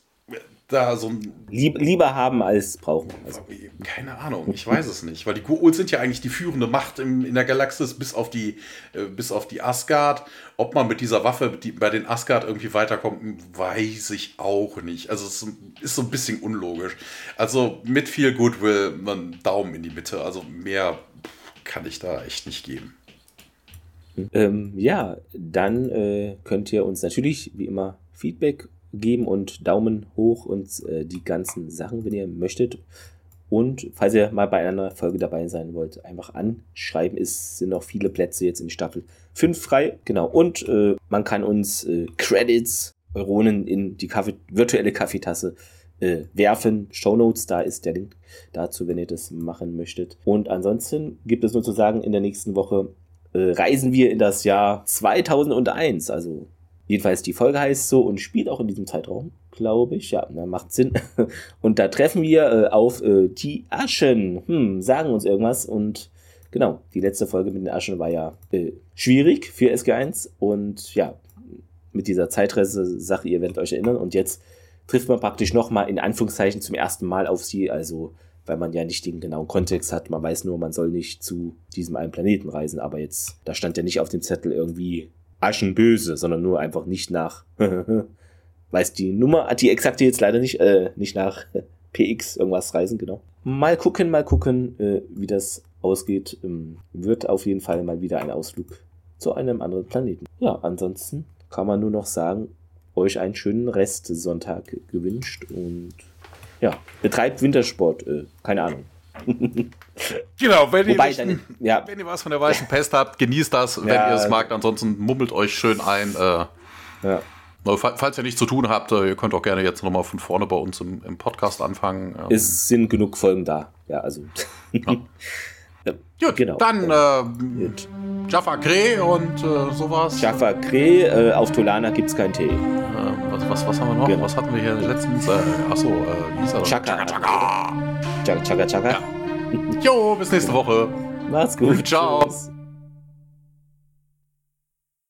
da so ein. Lieb, lieber haben als brauchen. Also. Keine Ahnung, ich weiß es nicht. Weil die Gu'ul sind ja eigentlich die führende Macht im, in der Galaxis bis auf die, äh, bis auf die Asgard. Ob man mit dieser Waffe die, bei den Asgard irgendwie weiterkommt, weiß ich auch nicht. Also es ist so ein bisschen unlogisch. Also mit viel Goodwill, einen Daumen in die Mitte. Also mehr kann ich da echt nicht geben. Ähm, ja, dann äh, könnt ihr uns natürlich wie immer Feedback geben und Daumen hoch und äh, die ganzen Sachen, wenn ihr möchtet. Und falls ihr mal bei einer Folge dabei sein wollt, einfach anschreiben. Es sind noch viele Plätze jetzt in Staffel 5 frei. Genau. Und äh, man kann uns äh, Credits, Euronen in die Kaffee, virtuelle Kaffeetasse äh, werfen. Show Notes, da ist der Link dazu, wenn ihr das machen möchtet. Und ansonsten gibt es nur zu sagen, in der nächsten Woche äh, reisen wir in das Jahr 2001. Also jedenfalls die Folge heißt so und spielt auch in diesem Zeitraum, glaube ich. Ja, na, macht Sinn. Und da treffen wir äh, auf äh, die Aschen. Hm, sagen uns irgendwas. Und genau, die letzte Folge mit den Aschen war ja äh, schwierig für SG1. Und ja, mit dieser Zeitreise-Sache, ihr werdet euch erinnern. Und jetzt trifft man praktisch nochmal in Anführungszeichen zum ersten Mal auf sie. Also weil man ja nicht den genauen Kontext hat. Man weiß nur, man soll nicht zu diesem einen Planeten reisen, aber jetzt, da stand ja nicht auf dem Zettel irgendwie Aschenböse, sondern nur einfach nicht nach, weiß die Nummer, die exakte jetzt leider nicht, äh, nicht nach PX irgendwas reisen, genau. Mal gucken, mal gucken, äh, wie das ausgeht. Ähm, wird auf jeden Fall mal wieder ein Ausflug zu einem anderen Planeten. Ja, ansonsten kann man nur noch sagen, euch einen schönen Restsonntag gewünscht und ja, betreibt Wintersport, äh, keine Ahnung. genau, wenn ihr, nicht, ja. wenn ihr was von der weißen Pest habt, genießt das, wenn ja, ihr es mag. Ansonsten mummelt euch schön ein. Äh, ja. Falls ihr nichts zu tun habt, äh, ihr könnt auch gerne jetzt nochmal von vorne bei uns im, im Podcast anfangen. Ähm. Es sind genug Folgen da. Ja, also. Ja. Gut, genau. dann äh, Jaffa Kreh und äh, sowas. Jaffa Kreh, äh, auf Tolana gibt es keinen Tee. Äh, was, was, was haben wir noch? Genau. Was hatten wir hier letztens? Äh, achso, äh, wie hieß er? Chaka. Chaka, Chaka. Chaka, Chaka. Ja. Jo, bis nächste Woche. Mach's gut. Ciao. Tschüss.